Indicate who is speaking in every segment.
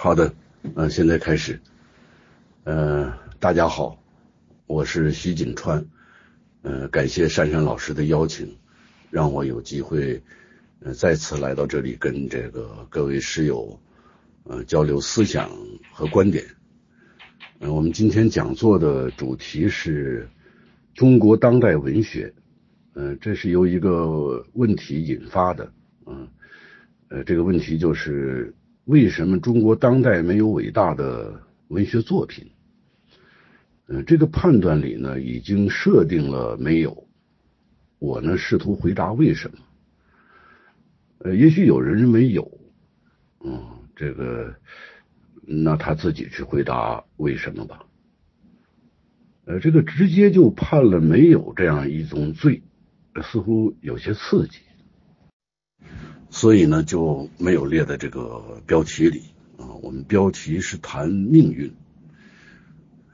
Speaker 1: 好的，呃，现在开始。呃，大家好，我是徐景川。呃，感谢珊珊老师的邀请，让我有机会呃再次来到这里，跟这个各位师友呃交流思想和观点。呃，我们今天讲座的主题是中国当代文学。呃，这是由一个问题引发的。嗯，呃，这个问题就是为什么中国当代没有伟大的文学作品？嗯，这个判断里呢，已经设定了没有。我呢，试图回答为什么。呃，也许有人认为有。嗯，这个，那他自己去回答为什么吧。呃，这个直接就判了没有这样一种罪，似乎有些刺激。所以呢，就没有列在这个标题里啊。我们标题是谈命运，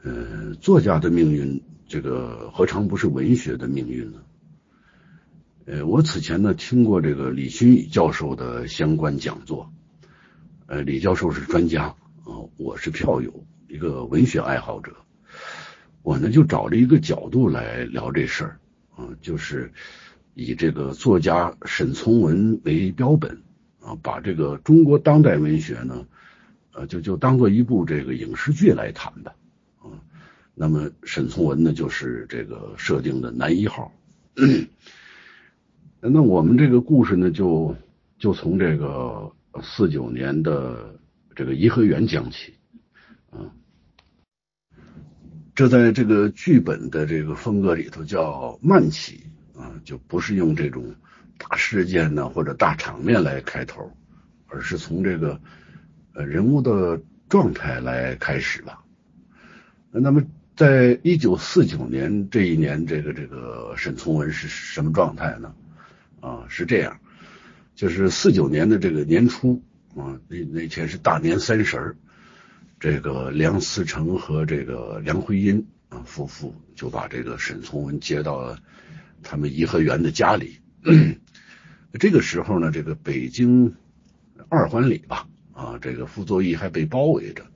Speaker 1: 呃，作家的命运，这个何尝不是文学的命运呢？呃，我此前呢听过这个李新宇教授的相关讲座，呃，李教授是专家啊，我是票友，一个文学爱好者，我呢就找了一个角度来聊这事儿啊，就是。以这个作家沈从文为标本啊，把这个中国当代文学呢，呃，就就当做一部这个影视剧来谈吧啊。那么沈从文呢，就是这个设定的男一号。那我们这个故事呢，就就从这个四九年的这个颐和园讲起啊。这在这个剧本的这个风格里头叫慢起。啊，就不是用这种大事件呢或者大场面来开头，而是从这个呃人物的状态来开始吧。那么，在一九四九年这一年，这个这个沈从文是什么状态呢？啊，是这样，就是四九年的这个年初啊，那那天是大年三十儿，这个梁思成和这个梁徽因啊夫妇就把这个沈从文接到了。他们颐和园的家里，这个时候呢，这个北京二环里吧，啊，这个傅作义还被包围着，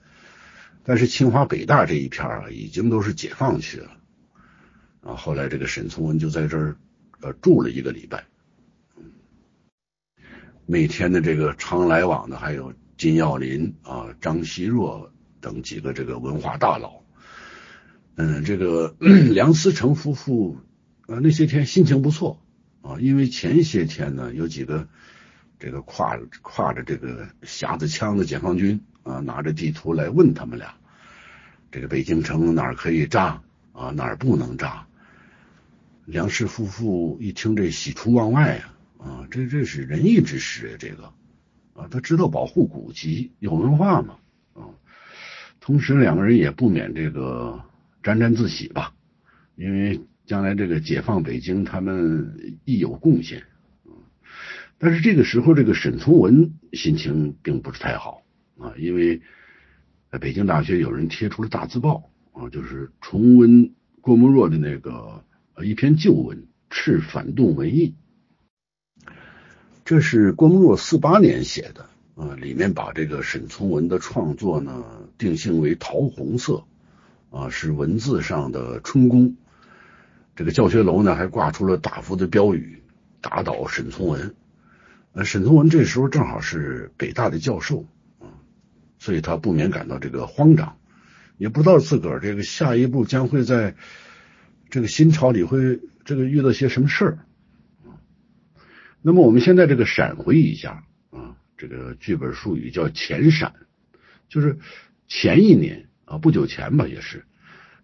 Speaker 1: 但是清华北大这一片啊，已经都是解放区了。啊，后来这个沈从文就在这儿呃住了一个礼拜，每天的这个常来往的还有金耀林啊、张奚若等几个这个文化大佬，嗯，这个 梁思成夫妇。啊，那些天心情不错啊，因为前些天呢，有几个这个挎挎着这个匣子枪的解放军啊，拿着地图来问他们俩，这个北京城哪儿可以炸啊，哪儿不能炸？梁氏夫妇一听这喜出望外啊，啊，这这是仁义之师啊，这个啊，他知道保护古籍，有文化嘛啊，同时两个人也不免这个沾沾自喜吧，因为。将来这个解放北京，他们亦有贡献。但是这个时候，这个沈从文心情并不是太好啊，因为北京大学有人贴出了大字报啊，就是重温郭沫若的那个一篇旧文，斥反动文艺。这是郭沫若四八年写的啊，里面把这个沈从文的创作呢定性为桃红色啊，是文字上的春宫。这个教学楼呢，还挂出了大幅的标语：“打倒沈从文。”呃，沈从文这时候正好是北大的教授啊，所以他不免感到这个慌张，也不知道自个儿这个下一步将会在这个新朝里会这个遇到些什么事儿那么我们现在这个闪回一下啊，这个剧本术语叫前闪，就是前一年啊，不久前吧，也是，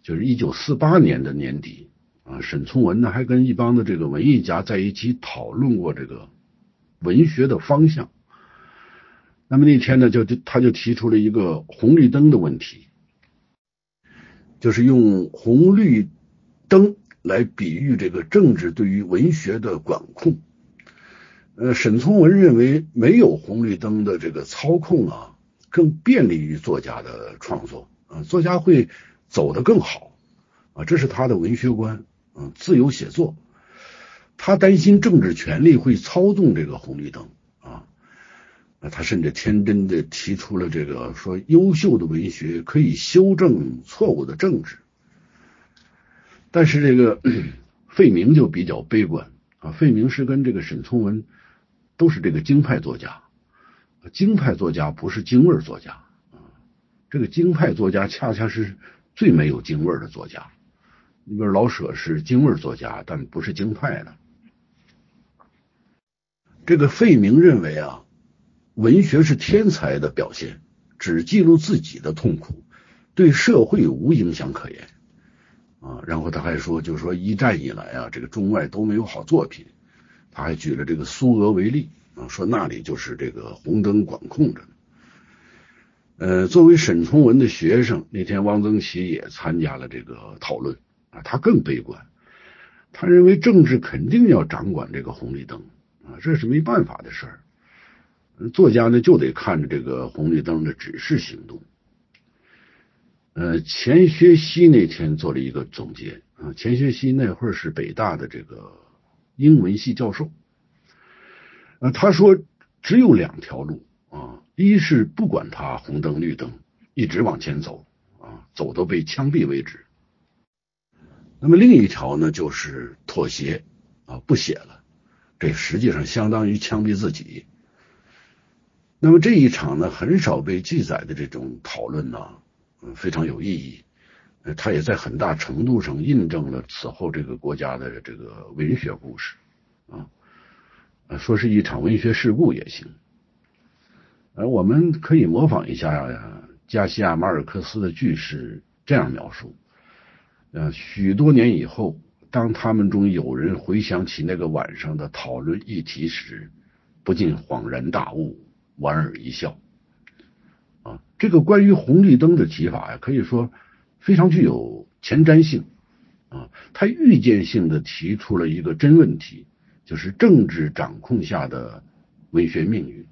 Speaker 1: 就是一九四八年的年底。啊，沈从文呢还跟一帮的这个文艺家在一起讨论过这个文学的方向。那么那天呢，就就他就提出了一个红绿灯的问题，就是用红绿灯来比喻这个政治对于文学的管控。呃，沈从文认为没有红绿灯的这个操控啊，更便利于作家的创作啊，作家会走得更好啊，这是他的文学观。嗯，自由写作，他担心政治权力会操纵这个红绿灯啊。他甚至天真的提出了这个说，优秀的文学可以修正错误的政治。但是这个费明就比较悲观啊，费明是跟这个沈从文都是这个京派作家，京派作家不是京味作家啊，这个京派作家恰恰是最没有京味的作家。你比如老舍是京味作家，但不是京派的。这个费明认为啊。文学是天才的表现，只记录自己的痛苦，对社会无影响可言啊。然后他还说，就是说一战以来啊，这个中外都没有好作品。他还举了这个苏俄为例啊，说那里就是这个红灯管控着。呃，作为沈从文的学生，那天汪曾祺也参加了这个讨论啊，他更悲观，他认为政治肯定要掌管这个红绿灯啊，这是没办法的事儿。作家呢就得看着这个红绿灯的指示行动。呃，钱学熙那天做了一个总结啊，钱学熙那会儿是北大的这个英文系教授，呃，他说只有两条路啊，一是不管他红灯绿灯，一直往前走啊，走到被枪毙为止。那么另一条呢，就是妥协啊，不写了，这实际上相当于枪毙自己。那么这一场呢，很少被记载的这种讨论呢，嗯，非常有意义。呃，它也在很大程度上印证了此后这个国家的这个文学故事啊。说是一场文学事故也行。而我们可以模仿一下呀加西亚马尔克斯的句式，这样描述：呃，许多年以后，当他们中有人回想起那个晚上的讨论议题时，不禁恍然大悟。莞尔一笑，啊，这个关于红绿灯的提法呀，可以说非常具有前瞻性啊。他预见性的提出了一个真问题，就是政治掌控下的文学命运。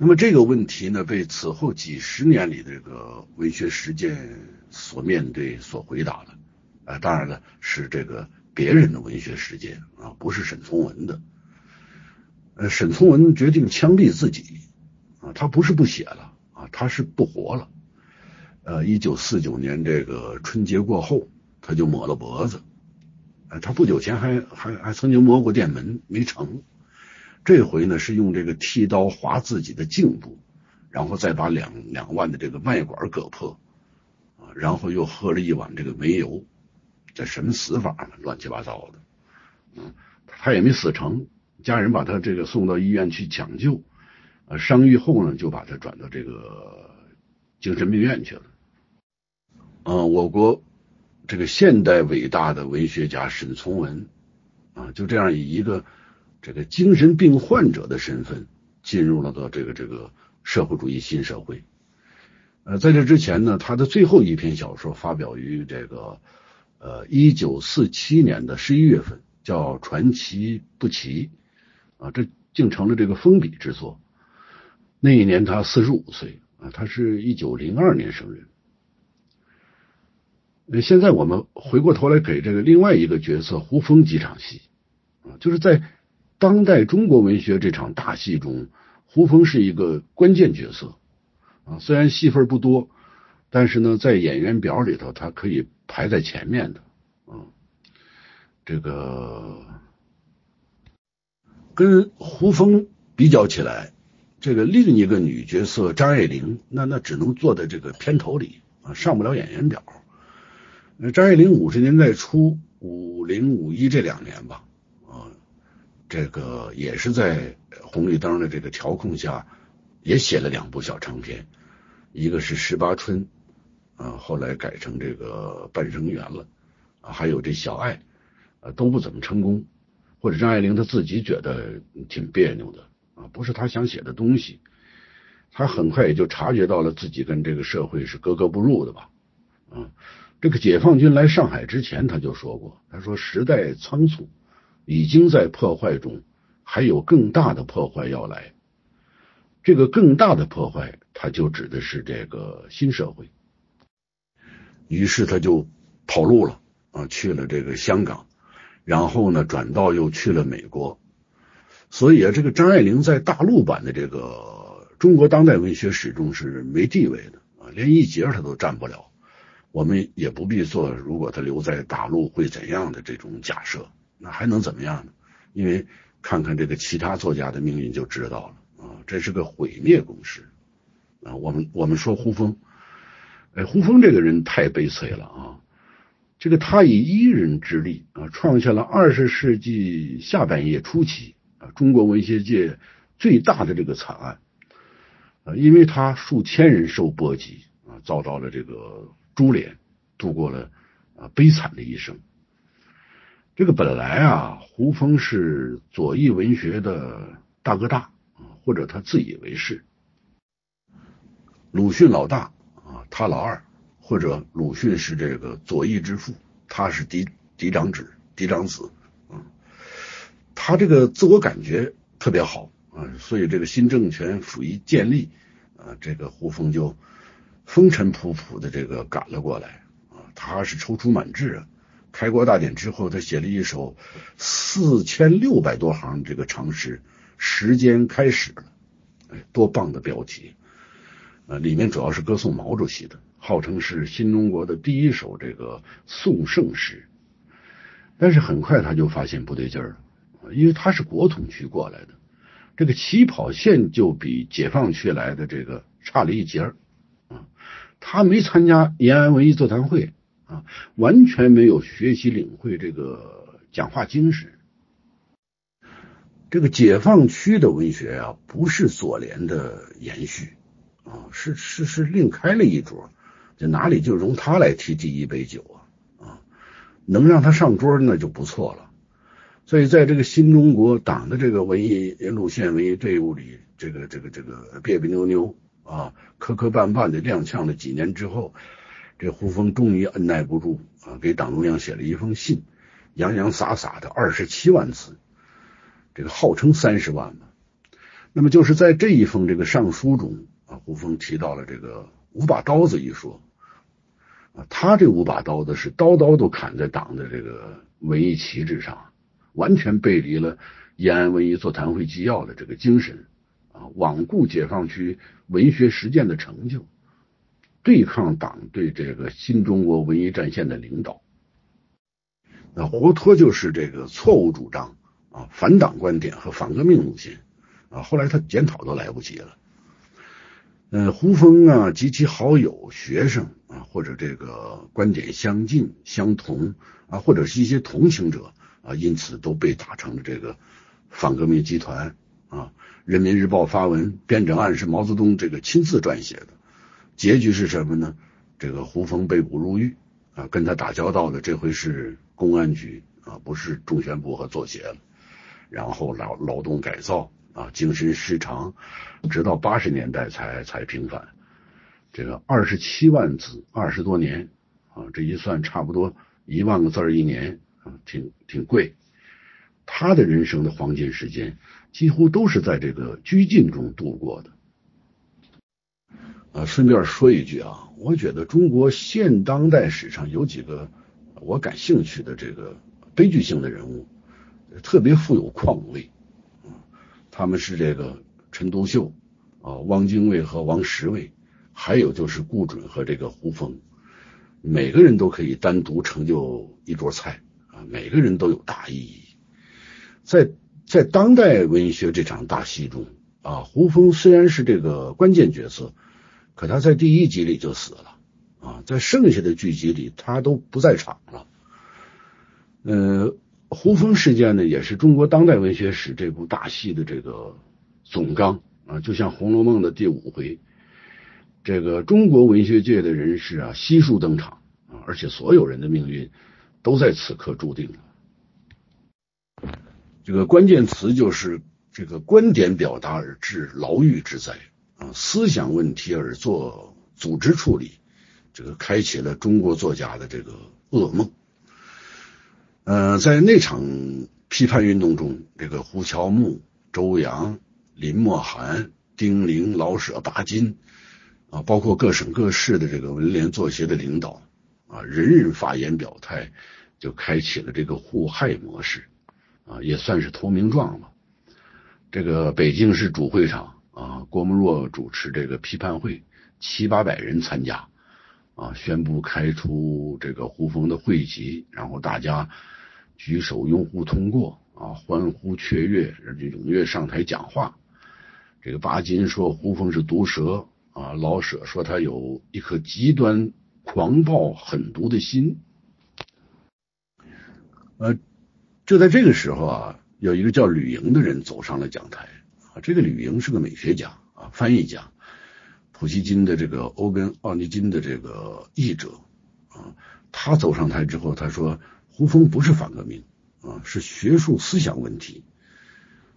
Speaker 1: 那么这个问题呢，被此后几十年里的这个文学实践所面对、所回答了。啊，当然了，是这个别人的文学实践啊，不是沈从文的。呃，沈从文决定枪毙自己啊，他不是不写了啊，他是不活了。呃，一九四九年这个春节过后，他就抹了脖子。呃，他不久前还还还曾经摸过电门，没成。这回呢是用这个剃刀划自己的颈部，然后再把两两万的这个脉管割破啊，然后又喝了一碗这个煤油。这什么死法呢？乱七八糟的。嗯，他也没死成。家人把他这个送到医院去抢救，呃，伤愈后呢，就把他转到这个精神病院去了。嗯，我国这个现代伟大的文学家沈从文啊，就这样以一个这个精神病患者的身份进入了到这个这个社会主义新社会。呃，在这之前呢，他的最后一篇小说发表于这个呃一九四七年的十一月份，叫《传奇不齐》。啊，这竟成了这个封笔之作。那一年他四十五岁啊，他是一九零二年生人。那现在我们回过头来给这个另外一个角色胡风几场戏啊，就是在当代中国文学这场大戏中，胡风是一个关键角色啊。虽然戏份不多，但是呢，在演员表里头，他可以排在前面的啊。这个。跟胡风比较起来，这个另一个女角色张爱玲，那那只能坐在这个片头里啊，上不了演员表。张爱玲五十年代初，五零五一这两年吧，这个也是在红绿灯的这个调控下，也写了两部小长篇，一个是《十八春》，啊，后来改成这个《半生缘》了，啊，还有这《小爱》，啊，都不怎么成功。或者张爱玲她自己觉得挺别扭的啊，不是她想写的东西，她很快也就察觉到了自己跟这个社会是格格不入的吧，啊，这个解放军来上海之前他就说过，他说时代仓促，已经在破坏中，还有更大的破坏要来，这个更大的破坏，他就指的是这个新社会，于是他就跑路了啊，去了这个香港。然后呢，转道又去了美国。所以啊，这个张爱玲在大陆版的这个中国当代文学史中是没地位的啊，连一节她都占不了。我们也不必做，如果她留在大陆会怎样的这种假设，那还能怎么样呢？因为看看这个其他作家的命运就知道了啊，这是个毁灭公式啊。我们我们说胡风，哎，胡风这个人太悲催了啊。这个他以一人之力啊，创下了二十世纪下半叶初期。啊，中国文学界最大的这个惨案，啊，因为他数千人受波及啊，遭到了这个株连，度过了啊悲惨的一生。这个本来啊，胡风是左翼文学的大哥大啊，或者他自以为是。鲁迅老大啊，他老二，或者鲁迅是这个左翼之父，他是嫡嫡长子，嫡长子啊。他这个自我感觉特别好啊，所以这个新政权甫一建立啊，这个胡风就风尘仆仆的这个赶了过来啊，他是踌躇满志啊。开国大典之后，他写了一首四千六百多行这个长诗，时间开始了，哎，多棒的标题呃！里面主要是歌颂毛主席的，号称是新中国的第一首这个颂圣诗，但是很快他就发现不对劲儿了。因为他是国统区过来的，这个起跑线就比解放区来的这个差了一截儿啊。他没参加延安文艺座谈会啊，完全没有学习领会这个讲话精神。这个解放区的文学啊，不是左联的延续啊，是是是另开了一桌，这哪里就容他来提第一杯酒啊啊？能让他上桌那就不错了。所以，在这个新中国党的这个文艺路线、文艺队伍里，这个、这个、这个别别扭扭啊、磕磕绊绊的踉跄了几年之后，这胡风终于按耐不住啊，给党中央写了一封信，洋洋洒洒的二十七万字，这个号称三十万嘛。那么，就是在这一封这个上书中啊，胡风提到了这个五把刀子一说啊，他这五把刀子是刀刀都砍在党的这个文艺旗帜上。完全背离了延安文艺座谈会纪要的这个精神啊，罔顾解放区文学实践的成就，对抗党对这个新中国文艺战线的领导，那活脱就是这个错误主张啊，反党观点和反革命路线啊。后来他检讨都来不及了。嗯，胡风啊及其好友、学生啊，或者这个观点相近、相同啊，或者是一些同情者。啊，因此都被打成了这个反革命集团啊！人民日报发文，编者案是毛泽东这个亲自撰写的，结局是什么呢？这个胡风被捕入狱啊，跟他打交道的这回是公安局啊，不是中宣部和作协了。然后劳劳动改造啊，精神失常，直到八十年代才才平反。这个二十七万字，二十多年啊，这一算差不多一万个字一年啊。挺挺贵，他的人生的黄金时间几乎都是在这个拘禁中度过的。啊，顺便说一句啊，我觉得中国现当代史上有几个我感兴趣的这个悲剧性的人物，特别富有况味。他们是这个陈独秀啊、汪精卫和王石卫，还有就是顾准和这个胡风，每个人都可以单独成就一桌菜啊。每个人都有大意义，在在当代文学这场大戏中啊，胡风虽然是这个关键角色，可他在第一集里就死了啊，在剩下的剧集里他都不在场了。呃，胡风事件呢，也是中国当代文学史这部大戏的这个总纲啊，就像《红楼梦》的第五回，这个中国文学界的人士啊悉数登场啊，而且所有人的命运。都在此刻注定了。这个关键词就是这个观点表达而致牢狱之灾啊，思想问题而做组织处理，这个开启了中国作家的这个噩梦。呃，在那场批判运动中，这个胡乔木、周扬、林默涵、丁玲、老舍、巴金啊，包括各省各市的这个文联作协的领导。啊，人人发言表态，就开启了这个互害模式，啊，也算是投名状了。这个北京市主会场，郭沫若主持这个批判会，七八百人参加啊，宣布开出这个胡风的会籍，然后大家举手拥护通过啊，欢呼雀跃，就踊跃上台讲话。这个巴金说胡风是毒蛇啊，老舍说他有一颗极端狂暴狠毒的心。呃，就在这个时候啊。有一个叫吕莹的人走上了讲台这个吕莹是个美学家啊，翻译家，普希金的这个欧根奥尼金的这个译者啊，他走上台之后，他说胡风不是反革命啊，是学术思想问题。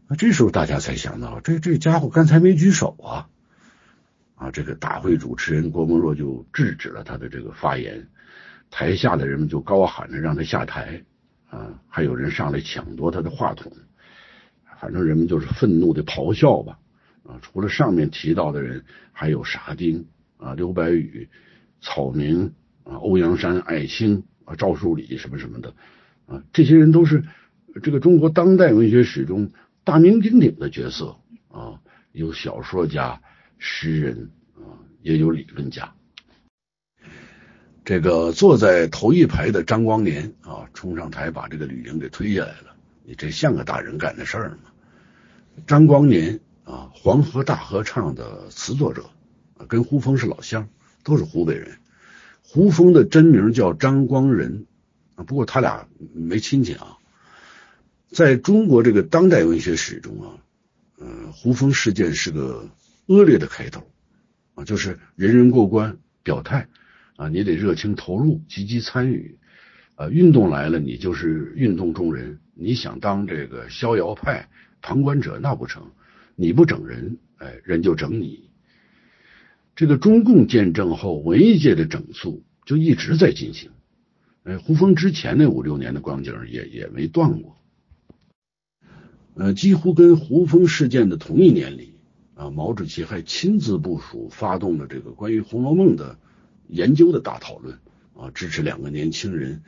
Speaker 1: 那这时候大家才想到，这这家伙刚才没举手啊啊！这个大会主持人郭沫若就制止了他的这个发言，台下的人们就高喊着让他下台。啊，还有人上来抢夺他的话筒，反正人们就是愤怒的咆哮吧。啊，除了上面提到的人，还有沙丁啊、刘白羽、草民啊、欧阳山、艾青啊、赵树理什么什么的啊，这些人都是这个中国当代文学史中大名鼎鼎的角色啊，有小说家、诗人啊，也有理论家。这个坐在头一排的张光年啊，冲上台把这个吕玲给推下来了。你这像个大人干的事儿吗？张光年啊，黄河大合唱的词作者，跟胡风是老乡，都是湖北人。胡风的真名叫张光仁啊，不过他俩没亲戚啊。在中国这个当代文学史中啊，嗯，胡风事件是个恶劣的开头啊，就是人人过关表态。啊，你得热情投入，积极参与，啊，运动来了，你就是运动中人。你想当这个逍遥派旁观者，那不成，你不整人，哎，人就整你。这个中共建政后，文艺界的整肃就一直在进行。哎，胡风之前那五六年的光景也也没断过。呃，几乎跟胡风事件的同一年里，啊，毛主席还亲自部署发动了这个关于《红楼梦》的。研究的大讨论啊，支持两个年轻人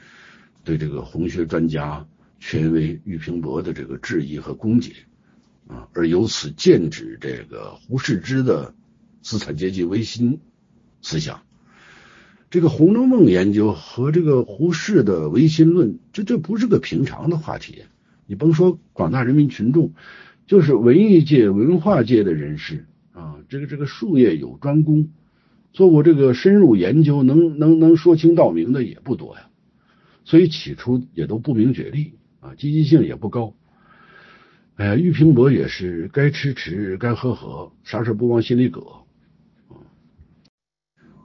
Speaker 1: 对这个红学专家权威俞平伯的这个质疑和攻讦啊，而由此剑指这个胡适之的资产阶级维新思想。这个《红楼梦》研究和这个胡适的唯心论，这这不是个平常的话题。你甭说广大人民群众，就是文艺界、文化界的人士啊，这个这个术业有专攻。做过这个深入研究，能能能说清道明的也不多呀，所以起初也都不明觉厉啊，积极性也不高。哎呀，俞平伯也是该吃吃，该喝喝，啥事不往心里搁啊。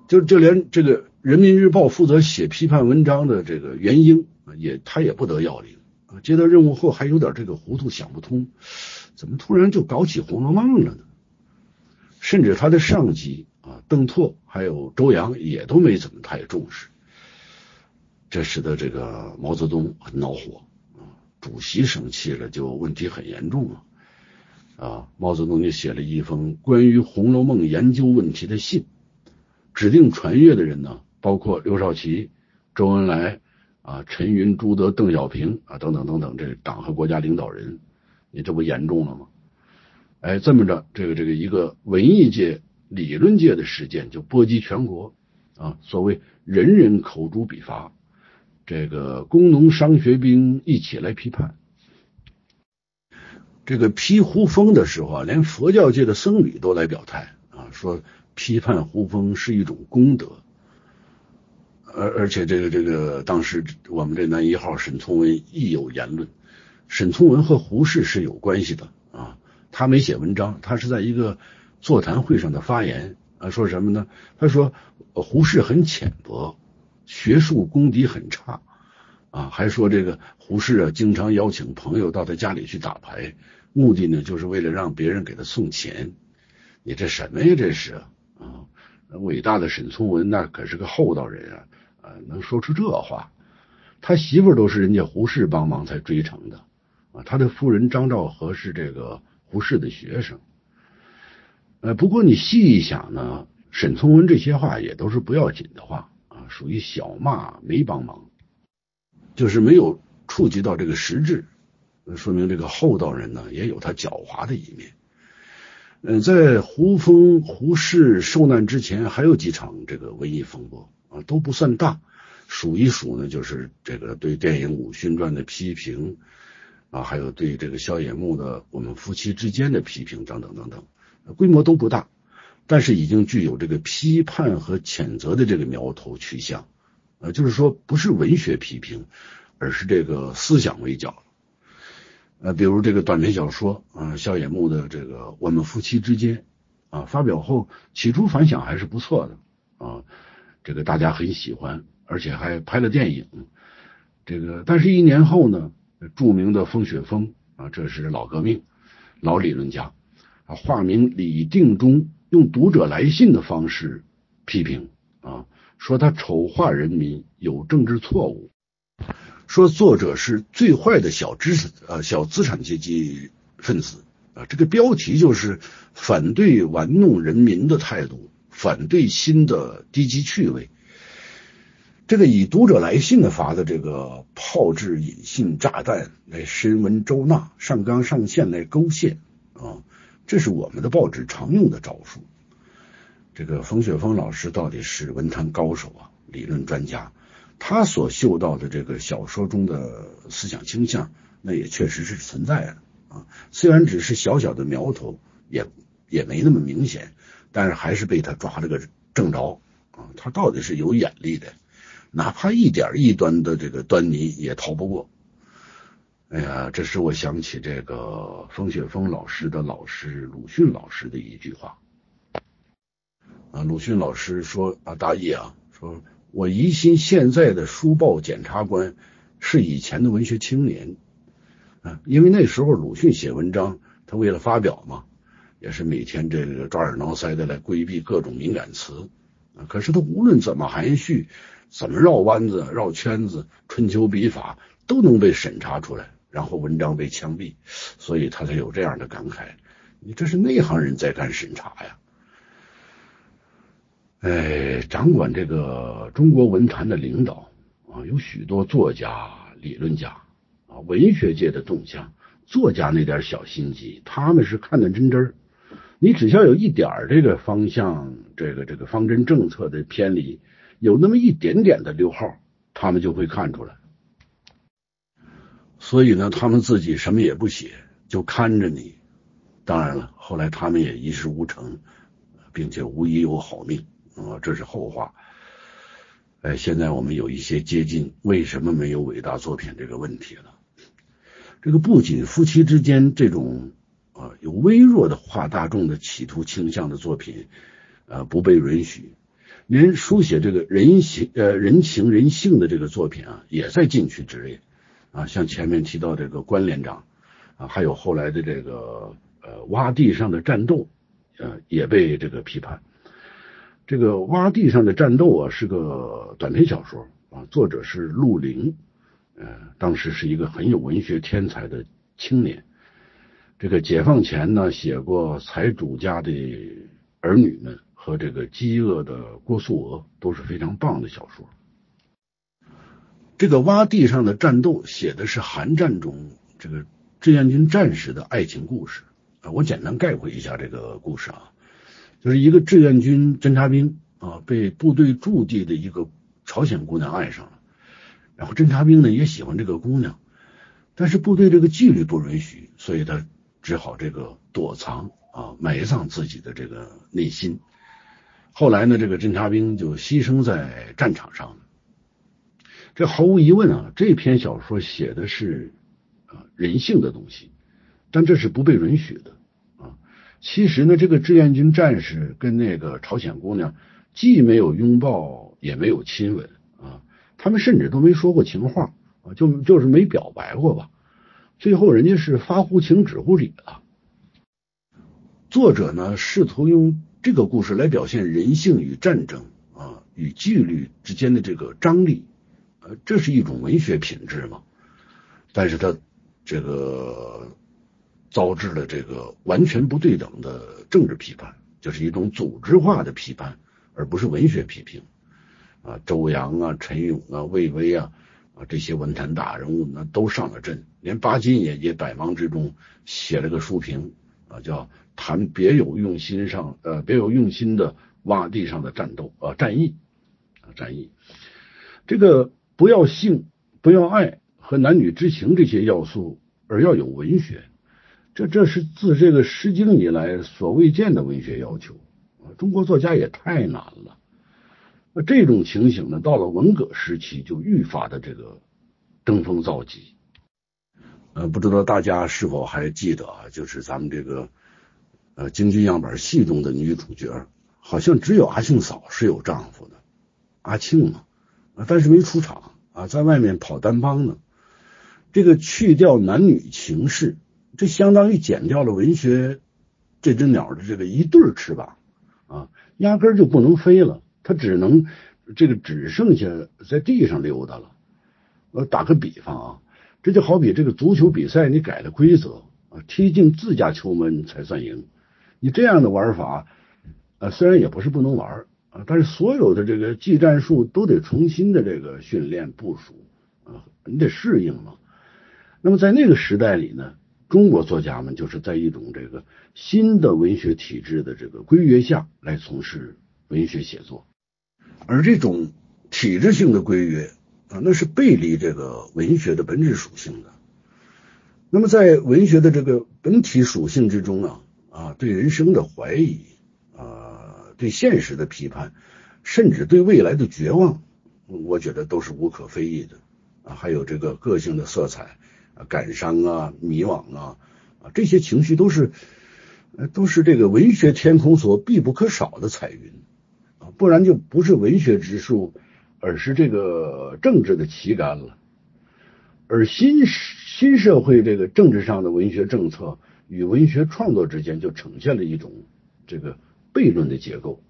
Speaker 1: 就就连这个《人民日报》负责写批判文章的这个袁英也他也不得要领啊，接到任务后还有点这个糊涂，想不通怎么突然就搞起《红楼梦》了呢？甚至他的上级。啊，邓拓还有周扬也都没怎么太重视，这使得这个毛泽东很恼火，主席生气了就问题很严重了啊，毛泽东就写了一封关于《红楼梦》研究问题的信，指定传阅的人呢，包括刘少奇、周恩来啊、陈云、朱德、邓小平啊等等等等，这党和国家领导人，你这不严重了吗？哎，这么着，这个这个一个文艺界。理论界的事件就波及全国啊！所谓人人口诛笔伐，这个工农商学兵一起来批判。这个批胡风的时候啊，连佛教界的僧侣都来表态啊，说批判胡风是一种功德。而而且这个这个当时我们这男一号沈从文亦有言论，沈从文和胡适是有关系的啊，他没写文章，他是在一个。座谈会上的发言啊，说什么呢？他说胡适很浅薄，学术功底很差啊，还说这个胡适啊，经常邀请朋友到他家里去打牌，目的呢，就是为了让别人给他送钱。你这什么呀？这是啊，伟大的沈从文那可是个厚道人啊，啊，能说出这话？他媳妇都是人家胡适帮忙才追成的啊，他的夫人张兆和是这个胡适的学生。呃，不过你细一想呢，沈从文这些话也都是不要紧的话，属于小骂没帮忙，就是没有触及到这个实质。说明这个厚道人呢也有他狡猾的一面。嗯，在胡风、胡适受难之前，还有几场这个文艺风波啊，都不算大。数一数呢，就是这个对电影《鲁迅传》的批评啊，还有对这个萧野木的《我们夫妻之间》的批评等等等等，规模都不大，但是已经具有这个批判和谴责的这个苗头趋向。呃，就是说不是文学批评，而是这个思想围剿。呃，比如这个短篇小说啊，萧野木的这个《我们夫妻之间》啊，发表后起初反响还是不错的啊，这个大家很喜欢，而且还拍了电影。这个，但是一年后呢，著名的风雪峰啊，这是老革命、老理论家啊，化名李定中，用读者来信的方式批评啊，说他丑化人民，有政治错误。说作者是最坏的小知识呃小资产阶级分子啊，这个标题就是反对玩弄人民的态度，反对新的低级趣味。这个以读者来信的法的这个炮制引信炸弹来深文周纳，上纲上线来勾线啊，这是我们的报纸常用的招数。这个冯雪峰老师到底是文坛高手啊，理论专家。他所嗅到的这个小说中的思想倾向，那也确实是存在的啊。虽然只是小小的苗头，也也没那么明显，但是还是被他抓了个正着啊。他到底是有眼力的，哪怕一点异端的这个端倪也逃不过。哎呀，这使我想起这个风雪峰老师的老师鲁迅老师的一句话啊。鲁迅老师说啊，大意啊，说。我疑心现在的书报检察官是以前的文学青年啊，因为那时候鲁迅写文章，他为了发表嘛，也是每天这个抓耳挠腮的来规避各种敏感词啊。可是他无论怎么含蓄，怎么绕弯子、绕圈子，春秋笔法都能被审查出来，然后文章被枪毙，所以他才有这样的感慨：你这是内行人在干审查呀。哎，掌管这个中国文坛的领导啊，有许多作家、理论家啊，文学界的动向，作家那点小心机，他们是看得真真儿。你只要有一点这个方向，这个这个方针政策的偏离，有那么一点点的溜号，他们就会看出来。所以呢，他们自己什么也不写，就看着你。当然了，后来他们也一事无成，并且无疑有好命。啊，这是后话。哎，现在我们有一些接近为什么没有伟大作品这个问题了。这个不仅夫妻之间这种啊有微弱的化大众的企图倾向的作品啊不被允许，连书写这个人情呃人情人性的这个作品啊也在禁区之内啊。像前面提到这个关连长啊，还有后来的这个呃洼地上的战斗呃也被这个批判。这个洼地上的战斗啊，是个短篇小说啊，作者是陆凌，呃，当时是一个很有文学天才的青年。这个解放前呢，写过财主家的儿女们和这个饥饿的郭素娥都是非常棒的小说。这个洼地上的战斗写的是韩战中这个志愿军战士的爱情故事啊，我简单概括一下这个故事啊。就是一个志愿军侦察兵啊，被部队驻地的一个朝鲜姑娘爱上了，然后侦察兵呢也喜欢这个姑娘，但是部队这个纪律不允许，所以他只好这个躲藏啊，埋葬自己的这个内心。后来呢，这个侦察兵就牺牲在战场上了。这毫无疑问啊，这篇小说写的是啊人性的东西，但这是不被允许的啊。其实呢，这个志愿军战士跟那个朝鲜姑娘既没有拥抱，也没有亲吻啊，他们甚至都没说过情话啊，就就是没表白过吧。最后人家是发乎情，止乎礼了。作者呢，试图用这个故事来表现人性与战争啊，与纪律之间的这个张力，这是一种文学品质嘛。但是他这个。遭致了这个完全不对等的政治批判，就是一种组织化的批判，而不是文学批评。啊，周扬啊、陈勇啊、魏巍啊，啊，这些文坛大人物呢都上了阵，连巴金也也百忙之中写了个书评啊，叫谈别有用心上呃别有用心的洼地上的战斗啊战役啊战役，这个不要性不要爱和男女之情这些要素，而要有文学，这这是自这个《诗经》以来所未见的文学要求啊！中国作家也太难了。那这种情形呢，到了文革时期就愈发的这个登峰造极。呃，不知道大家是否还记得啊？就是咱们这个呃京剧样板戏中的女主角，好像只有阿庆嫂是有丈夫的，阿庆嘛，但是没出场啊，在外面跑单帮呢。这个去掉男女情事，这相当于剪掉了文学这只鸟的这个一对翅膀啊，压根就不能飞了。它只能这个只剩下在地上溜达了。我打个比方啊，这就好比这个足球比赛，你改了规则啊，踢进自家球门才算赢。你这样的玩法啊，虽然也不是不能玩但是所有的这个技战术都得重新的这个训练部署啊，你得适应嘛。那么在那个时代里呢，中国作家们就是在一种这个新的文学体制的这个规约下来从事文学写作。而这种体制性的规约啊，那是背离这个文学的本质属性的。那么在文学的这个本体属性之中啊啊，对人生的怀疑，对现实的批判，甚至对未来的绝望，我觉得都是无可非议的啊。还有这个个性的色彩啊，感伤啊，迷惘啊啊，这些情绪都是都是这个文学天空所必不可少的彩云啊。不然就不是文学之树，而是这个政治的旗杆了。而新新社会这个政治上的文学政策与文学创作之间就呈现了一种这个悖论的结构。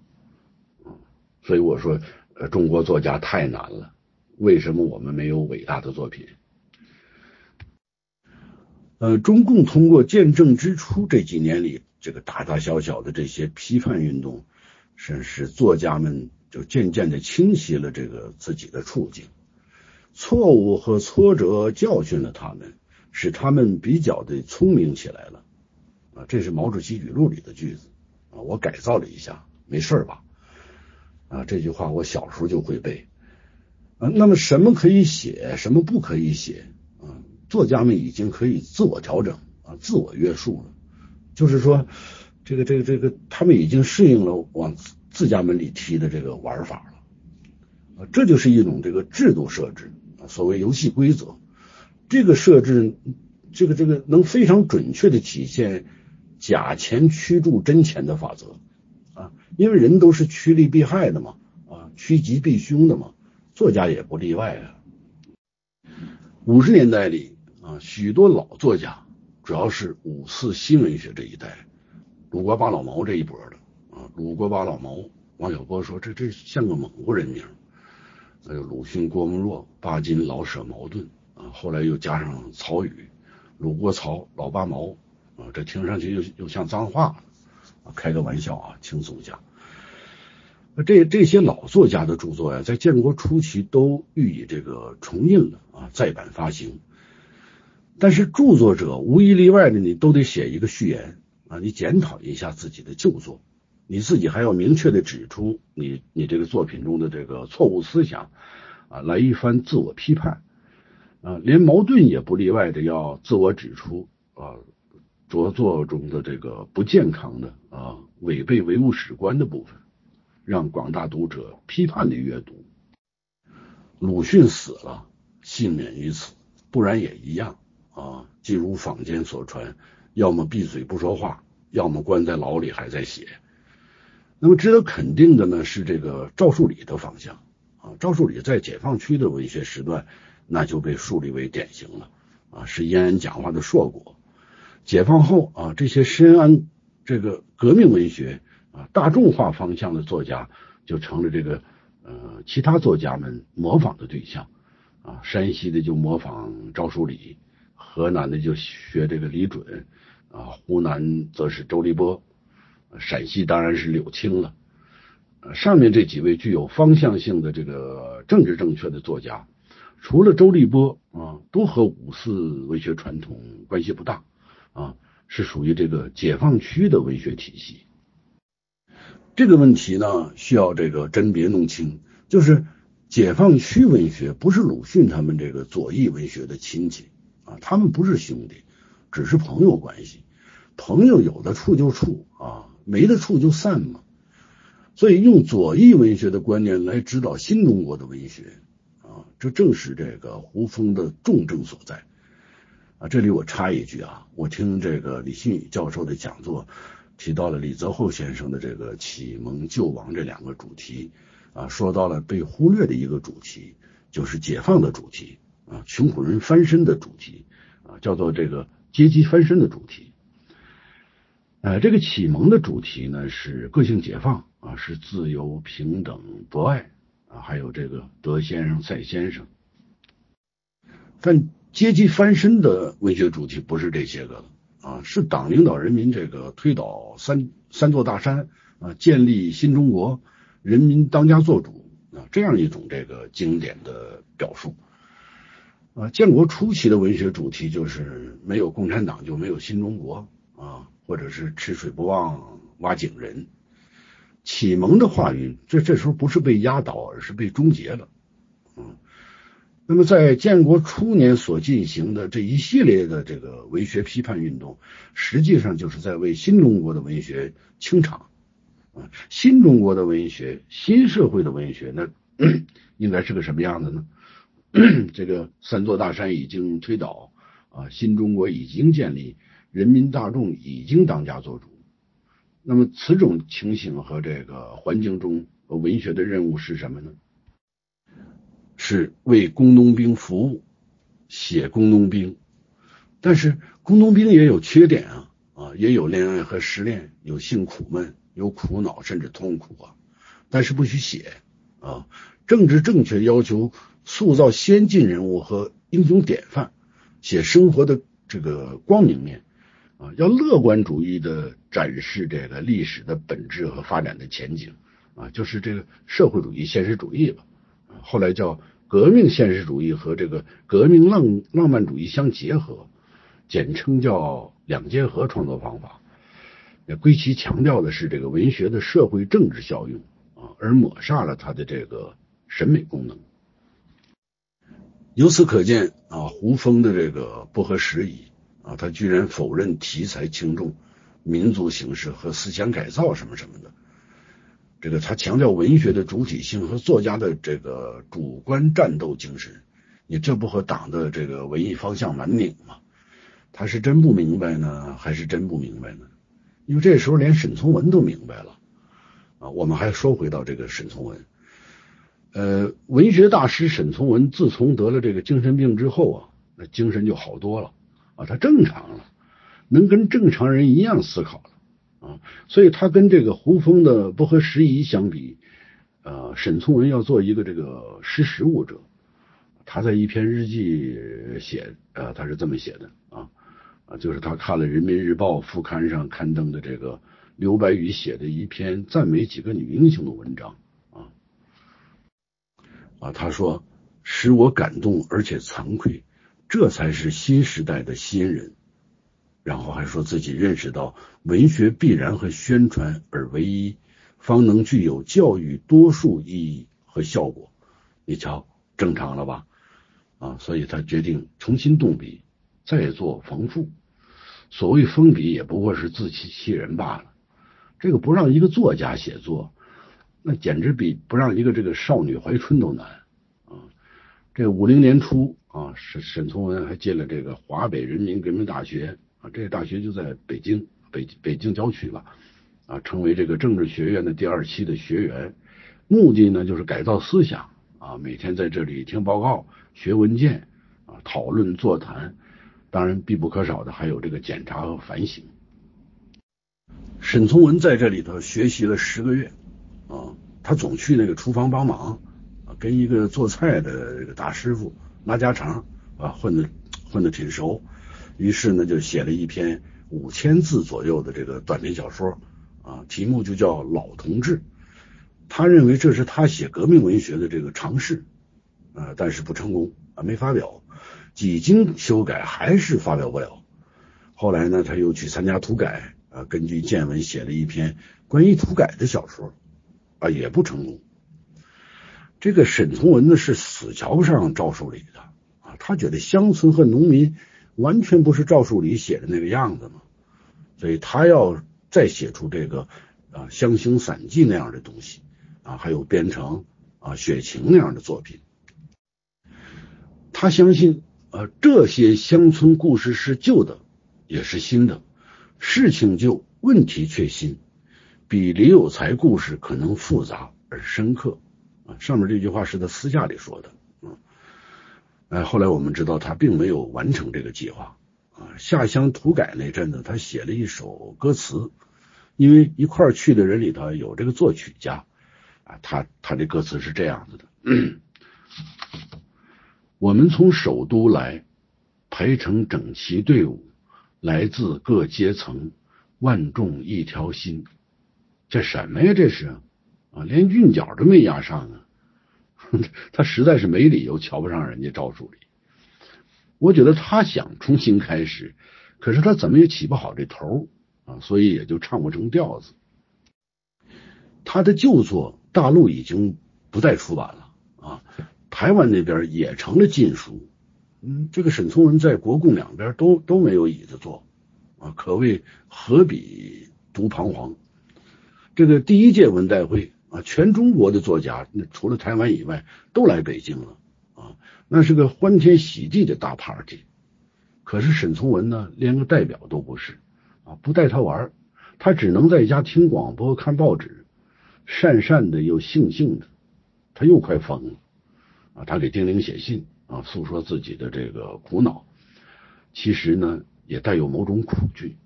Speaker 1: 所以我说，呃，中国作家太难了。为什么我们没有伟大的作品？呃，中共通过建政之初这几年里，这个大大小小的这些批判运动。是使作家们就渐渐的清晰了这个自己的处境，错误和挫折教训了他们，使他们比较的聪明起来了。啊，这是毛主席语录里的句子啊，我改造了一下，没事吧？啊，这句话我小时候就会背。啊，那么什么可以写，什么不可以写？啊，作家们已经可以自我调整啊，自我约束了，就是说。这个这个这个，他们已经适应了往自家门里踢的这个玩法了，啊，这就是一种这个制度设置，所谓游戏规则。这个设置，这个这个能非常准确的体现假钱驱逐真钱的法则啊，因为人都是趋利避害的嘛，啊，趋吉避凶的嘛，作家也不例外啊。五十年代里啊，许多老作家，主要是五四新文学这一代。鲁国八老毛这一波的啊，鲁国八老毛，王小波说这这像个蒙古人名。还有鲁迅、郭沫若、巴金、老舍、茅盾啊，后来又加上曹禺、鲁国曹、老八毛啊，这听上去又又像脏话啊，开个玩笑啊，轻松讲。这这些老作家的著作呀，在建国初期都予以这个重印了啊，再版发行。但是著作者无一例外的，你都得写一个序言。啊，你检讨一下自己的旧作，你自己还要明确的指出你你这个作品中的这个错误思想啊，来一番自我批判啊，连矛盾也不例外的要自我指出啊，着作中的这个不健康的啊，违背唯物史观的部分，让广大读者批判的阅读。鲁迅死了，幸免于此，不然也一样啊，即如坊间所传。要么闭嘴不说话，要么关在牢里还在写。那么值得肯定的呢是这个赵树理的方向啊，赵树理在解放区的文学时段，那就被树立为典型了啊，是延安讲话的硕果。解放后啊，这些深谙这个革命文学啊大众化方向的作家，就成了这个呃其他作家们模仿的对象啊。山西的就模仿赵树理，河南的就学这个李准。啊，湖南则是周立波，陕西当然是柳青了。上面这几位具有方向性的这个政治正确的作家，除了周立波啊，都和五四文学传统关系不大啊，是属于这个解放区的文学体系。这个问题呢，需要这个甄别弄清，就是解放区文学不是鲁迅他们这个左翼文学的亲戚啊，他们不是兄弟，只是朋友关系。朋友有的处就处啊，没的处就散嘛。所以用左翼文学的观念来指导新中国的文学啊，这正是这个胡风的重症所在啊。这里我插一句啊，我听这个李新宇教授的讲座。提到了李泽厚先生的这个启蒙救亡这两个主题啊，说到了被忽略的一个主题，就是解放的主题啊，穷苦人翻身的主题啊，叫做这个阶级翻身的主题。呃，这个启蒙的主题呢是个性解放啊，是自由、平等、博爱啊，还有这个德先生、赛先生。但阶级翻身的文学主题不是这些个。啊，是党领导人民这个推倒三三座大山啊，建立新中国，人民当家作主啊，这样一种这个经典的表述啊。建国初期的文学主题就是没有共产党就没有新中国啊，或者是吃水不忘挖井人。启蒙的话语，这这时候不是被压倒，而是被终结了。那么，在建国初年所进行的这一系列的这个文学批判运动，实际上就是在为新中国的文学清场啊。新中国的文学，新社会的文学，那 应该是个什么样的呢？这个三座大山已经推倒啊，新中国已经建立，人民大众已经当家作主。那么，此种情形和这个环境中，文学的任务是什么呢？是为工农兵服务，写工农兵，但是工农兵也有缺点啊啊，也有恋爱和失恋，有性苦闷，有苦恼甚至痛苦啊，但是不许写啊。政治正确要求塑造先进人物和英雄典范，写生活的这个光明面啊，要乐观主义的展示这个历史的本质和发展的前景啊，就是这个社会主义现实主义吧。后来叫革命现实主义和这个革命浪浪漫主义相结合，简称叫两结合创作方法。归其强调的是这个文学的社会政治效用啊，而抹煞了它的这个审美功能。由此可见啊，胡风的这个不合时宜啊，他居然否认题材轻重、民族形式和思想改造什么什么的。这个他强调文学的主体性和作家的这个主观战斗精神，你这不和党的这个文艺方向蛮拧吗？他是真不明白呢，还是真不明白呢？因为这时候连沈从文都明白了啊。我们还说回到这个沈从文，呃，文学大师沈从文自从得了这个精神病之后啊，那精神就好多了啊，他正常了，能跟正常人一样思考。啊，所以他跟这个胡风的不合时宜相比，呃，沈从文要做一个这个识时务者。他在一篇日记写，呃，他是这么写的啊，啊，就是他看了《人民日报》副刊上刊登的这个刘白羽写的一篇赞美几个女英雄的文章啊，啊，他说使我感动而且惭愧，这才是新时代的新人。然后还说自己认识到文学必然和宣传而为一，方能具有教育多数意义和效果。你瞧，正常了吧？啊，所以他决定重新动笔，再做缝复。所谓封笔，也不过是自欺欺人罢了。这个不让一个作家写作，那简直比不让一个这个少女怀春都难啊！这五零年初啊，沈沈从文还进了这个华北人民革命大学。啊，这个大学就在北京，北北京郊区吧，啊，成为这个政治学院的第二期的学员，目的呢就是改造思想，啊，每天在这里听报告、学文件，啊，讨论座谈，当然必不可少的还有这个检查和反省。沈从文在这里头学习了十个月，啊，他总去那个厨房帮忙，啊，跟一个做菜的这个大师傅拉家常，啊，混的混的挺熟。于是呢，就写了一篇五千字左右的这个短篇小说，啊，题目就叫《老同志》。他认为这是他写革命文学的这个尝试，啊，但是不成功，啊，没发表。几经修改还是发表不了。后来呢，他又去参加土改啊，根据见闻写了一篇关于土改的小说啊，也不成功。这个沈从文呢是死瞧不上赵树理的啊，他觉得乡村和农民完全不是赵树理写的那个样子嘛，所以他要再写出这个啊《乡行散记》那样的东西啊，还有编成啊《雪晴》那样的作品。他相信啊，这些乡村故事是旧的，也是新的，事情旧，问题却新，比李有才故事可能复杂而深刻。啊上面这句话是他私下里说的，哎，后来我们知道他并没有完成这个计划啊。下乡土改那阵子，他写了一首歌词，因为一块去的人里头有这个作曲家啊，他他这歌词是这样子的：我们从首都来，排成整齐队伍，来自各阶层，万众一条心。这什么呀？这是？啊，连韵脚都没押上啊！他实在是没理由瞧不上人家赵助理。我觉得他想重新开始，可是他怎么也起不好这头啊，所以也就唱不成调子。他的旧作大陆已经不再出版了啊，台湾那边也成了禁书。嗯，这个沈从文在国共两边都都没有椅子坐啊，可谓何比独彷徨。这个第一届文代会。啊，全中国的作家，那除了台湾以外，都来北京了啊，那是个欢天喜地的大 party。可是沈从文呢，连个代表都不是啊，不带他玩，他只能在家听广播、看报纸，讪讪的又悻悻的，他又快疯了啊！他给丁玲写信啊，诉说自己的这个苦恼，其实呢，也带有某种恐惧。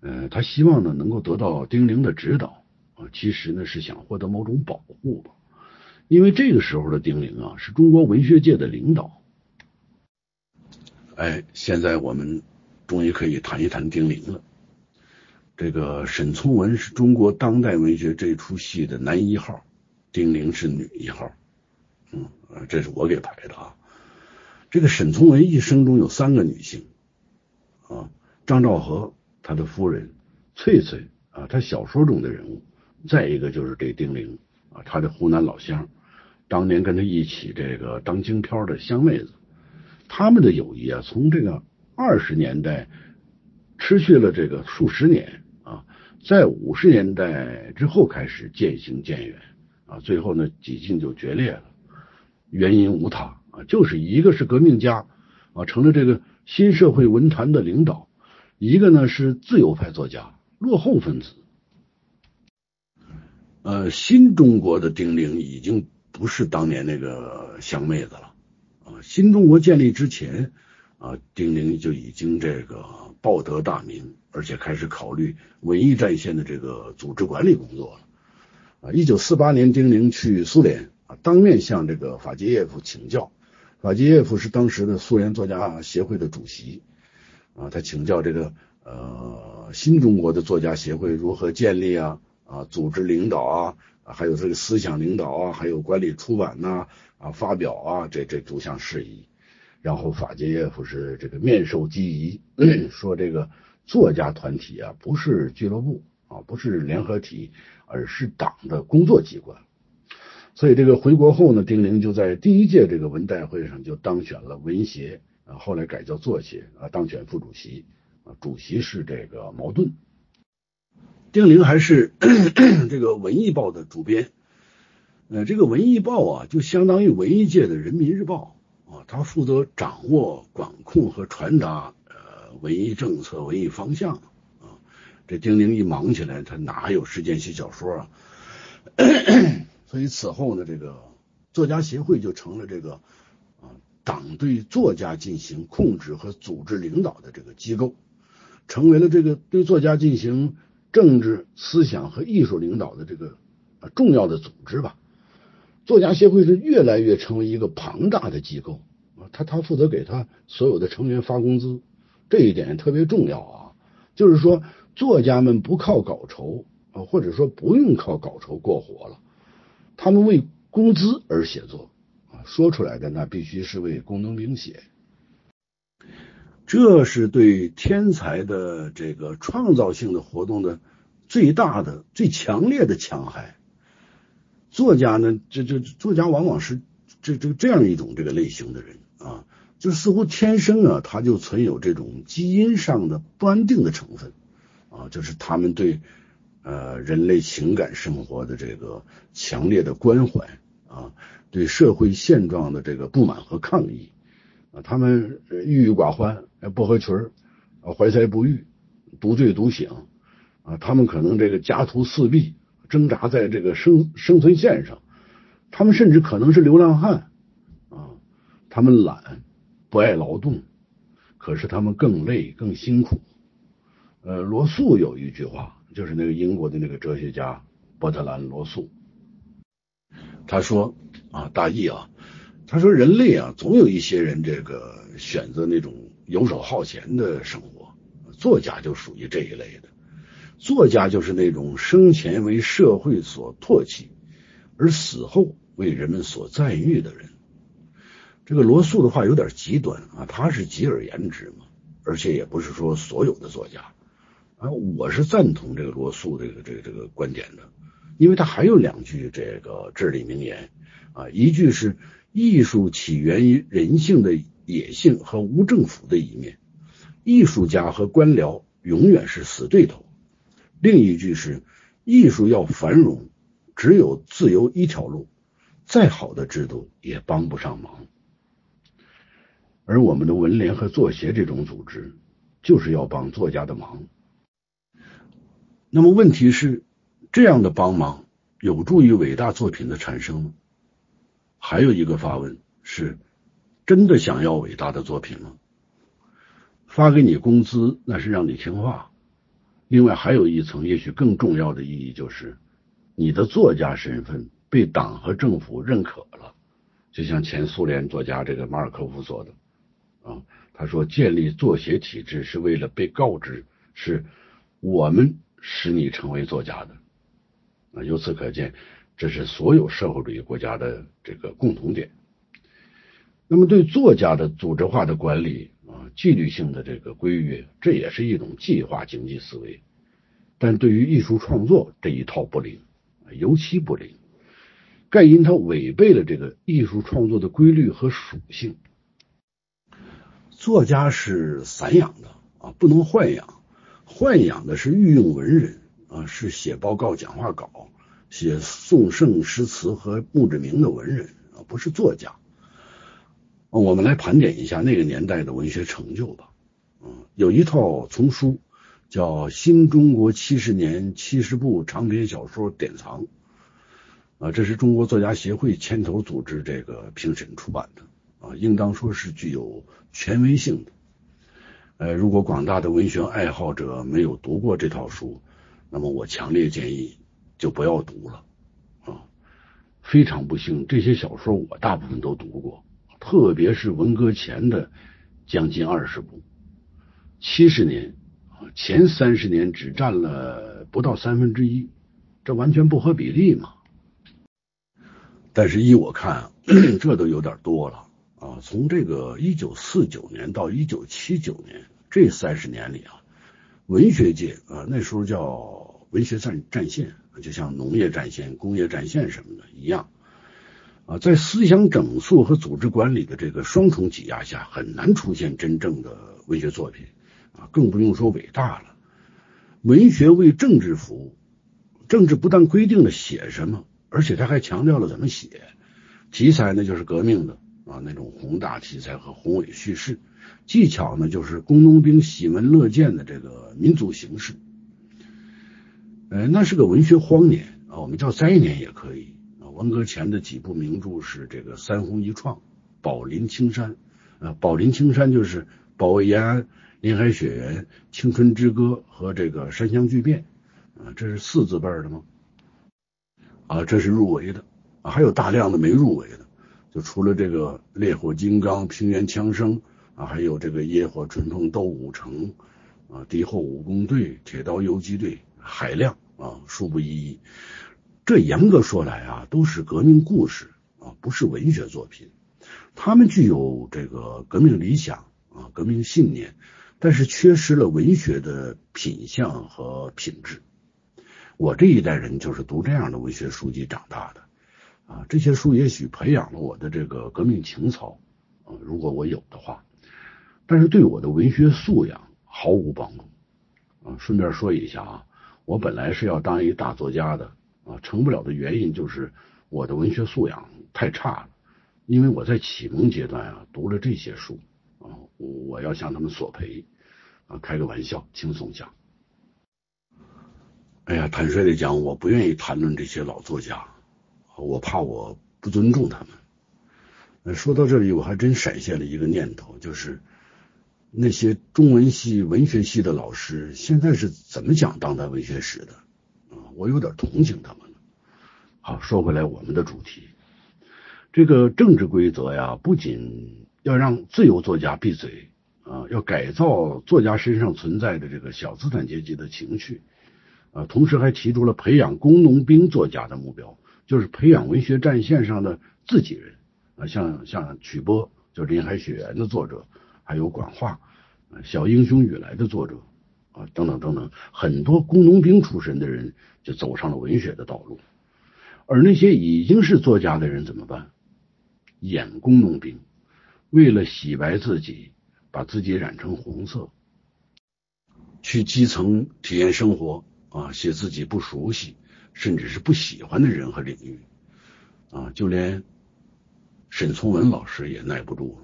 Speaker 1: 呃，他希望呢，能够得到丁玲的指导。啊，其实呢是想获得某种保护吧，因为这个时候的丁玲啊是中国文学界的领导。哎，现在我们终于可以谈一谈丁玲了。这个沈从文是中国当代文学这出戏的男一号，丁玲是女一号。嗯，这是我给排的啊。这个沈从文一生中有三个女性啊，张兆和他的夫人，翠翠啊，他小说中的人物。再一个就是这丁玲啊，他的湖南老乡，当年跟他一起这个当京漂的湘妹子，他们的友谊啊，从这个二十年代持续了这个数十年啊，在五十年代之后开始渐行渐远啊，最后呢几近就决裂了。原因无他啊，就是一个是革命家啊，成了这个新社会文坛的领导；一个呢是自由派作家，落后分子。呃，新中国的丁玲已经不是当年那个香妹子了啊！新中国建立之前啊，丁玲就已经这个报得大名，而且开始考虑文艺战线的这个组织管理工作了啊！一九四八年，丁玲去苏联啊，当面向这个法杰耶夫请教。法杰耶夫是当时的苏联作家协会的主席啊，他请教这个呃新中国的作家协会如何建立啊。啊，组织领导啊，还有这个思想领导啊，还有管理出版呐，啊，发表啊，这这诸项事宜。然后法杰耶夫是这个面授机宜，说这个作家团体啊，不是俱乐部啊，不是联合体，而是党的工作机关。所以这个回国后呢，丁玲就在第一届这个文代会上就当选了文协，啊，后来改叫作协啊，当选副主席啊，主席是这个茅盾。丁玲还是 这个文艺报的主编，呃，这个文艺报啊，就相当于文艺界的人民日报啊，他负责掌握、管控和传达呃文艺政策、文艺方向啊。这丁玲一忙起来，他哪有时间写小说啊？所以此后呢，这个作家协会就成了这个啊党对作家进行控制和组织领导的这个机构，成为了这个对作家进行。政治思想和艺术领导的这个啊重要的组织吧，作家协会是越来越成为一个庞大的机构啊，他他负责给他所有的成员发工资，这一点特别重要啊，就是说作家们不靠稿酬啊，或者说不用靠稿酬过活了，他们为工资而写作啊，说出来的那必须是为工农兵写。这是对天才的这个创造性的活动的最大的、最强烈的戕害。作家呢，这这作家往往是这这这样一种这个类型的人啊，就似乎天生啊，他就存有这种基因上的不安定的成分啊，就是他们对呃人类情感生活的这个强烈的关怀啊，对社会现状的这个不满和抗议。他们郁郁寡欢，不合群儿，怀才不遇，独醉独醒啊！他们可能这个家徒四壁，挣扎在这个生生存线上。他们甚至可能是流浪汉啊！他们懒，不爱劳动，可是他们更累更辛苦。呃，罗素有一句话，就是那个英国的那个哲学家伯特兰·罗素，他说啊，大意啊。他说：“人类啊，总有一些人这个选择那种游手好闲的生活，作家就属于这一类的。作家就是那种生前为社会所唾弃，而死后为人们所赞誉的人。”这个罗素的话有点极端啊，他是极而言之嘛，而且也不是说所有的作家啊，我是赞同这个罗素这个这个这个观点的，因为他还有两句这个至理名言啊，一句是。艺术起源于人性的野性和无政府的一面，艺术家和官僚永远是死对头。另一句是：艺术要繁荣，只有自由一条路，再好的制度也帮不上忙。而我们的文联和作协这种组织，就是要帮作家的忙。那么问题是，这样的帮忙有助于伟大作品的产生吗？还有一个发问是：真的想要伟大的作品吗？发给你工资那是让你听话。另外还有一层也许更重要的意义就是，你的作家身份被党和政府认可了。就像前苏联作家这个马尔科夫说的啊，他说建立作协体制是为了被告知是我们使你成为作家的啊。由此可见。这是所有社会主义国家的这个共同点。那么，对作家的组织化的管理啊，纪律性的这个规约，这也是一种计划经济思维。但对于艺术创作这一套不灵，尤其不灵，盖因它违背了这个艺术创作的规律和属性。作家是散养的啊，不能豢养，豢养的是御用文人啊，是写报告、讲话稿。写宋圣诗词和墓志铭的文人啊，不是作家。我们来盘点一下那个年代的文学成就吧。嗯，有一套丛书叫《新中国七十年七十部长篇小说典藏》啊，这是中国作家协会牵头组织这个评审出版的啊，应当说是具有权威性的。呃，如果广大的文学爱好者没有读过这套书，那么我强烈建议。就不要读了啊！非常不幸，这些小说我大部分都读过，特别是文革前的将近二十部，七十年啊前三十年只占了不到三分之一，这完全不合比例嘛。但是依我看，这都有点多了啊！从这个一九四九年到一九七九年这三十年里啊，文学界啊那时候叫文学战战线。就像农业战线、工业战线什么的一样，啊，在思想整肃和组织管理的这个双重挤压下，很难出现真正的文学作品，啊，更不用说伟大了。文学为政治服务，政治不但规定了写什么，而且他还强调了怎么写。题材呢，就是革命的啊那种宏大题材和宏伟叙事；技巧呢，就是工农兵喜闻乐见的这个民族形式。呃，那是个文学荒年啊，我们叫灾年也可以啊。文革前的几部名著是这个《三红一创》《宝林青山》啊，《宝林青山》就是《保卫延安》《林海雪原》《青春之歌》和这个《山乡巨变》啊，这是四字辈的吗？啊，这是入围的啊，还有大量的没入围的，就除了这个《烈火金刚》《平原枪声》啊，还有这个《野火春风斗武城》啊，《敌后武工队》《铁道游击队》。海量啊，数不一一。这严格说来啊，都是革命故事啊，不是文学作品他们具有这个革命理想啊，革命信念，但是缺失了文学的品相和品质。我这一代人就是读这样的文学书籍长大的啊，这些书也许培养了我的这个革命情操啊，如果我有的话，但是对我的文学素养毫无帮助啊。顺便说一下啊，我本来是要当一大作家的啊，成不了的原因就是我的文学素养太差了，因为我在启蒙阶段啊读了这些书啊，我要向他们索赔啊，开个玩笑，轻松讲。哎呀，坦率的讲，我不愿意谈论这些老作家，我怕我不尊重他们。说到这里，我还真闪现了一个念头，就是那些中文系、文学系的老师现在是怎么讲当代文学史的？啊，我有点同情他们了。好，说回来，我们的主题，这个政治规则呀，不仅要让自由作家闭嘴啊，要改造作家身上存在的这个小资产阶级的情绪。啊，同时还提出了培养工农兵作家的目标，就是培养文学战线上的自己人啊，像像曲波，就《林海雪原》的作者，还有管化，小英雄雨来的作者啊，等等等等，很多工农兵出身的人就走上了文学的道路，而那些已经是作家的人怎么办？演工农兵，为了洗白自己，把自己染成红色，去基层体验生活。啊，写自己不熟悉，甚至是不喜欢的人和领域，啊，就连沈从文老师也耐不住。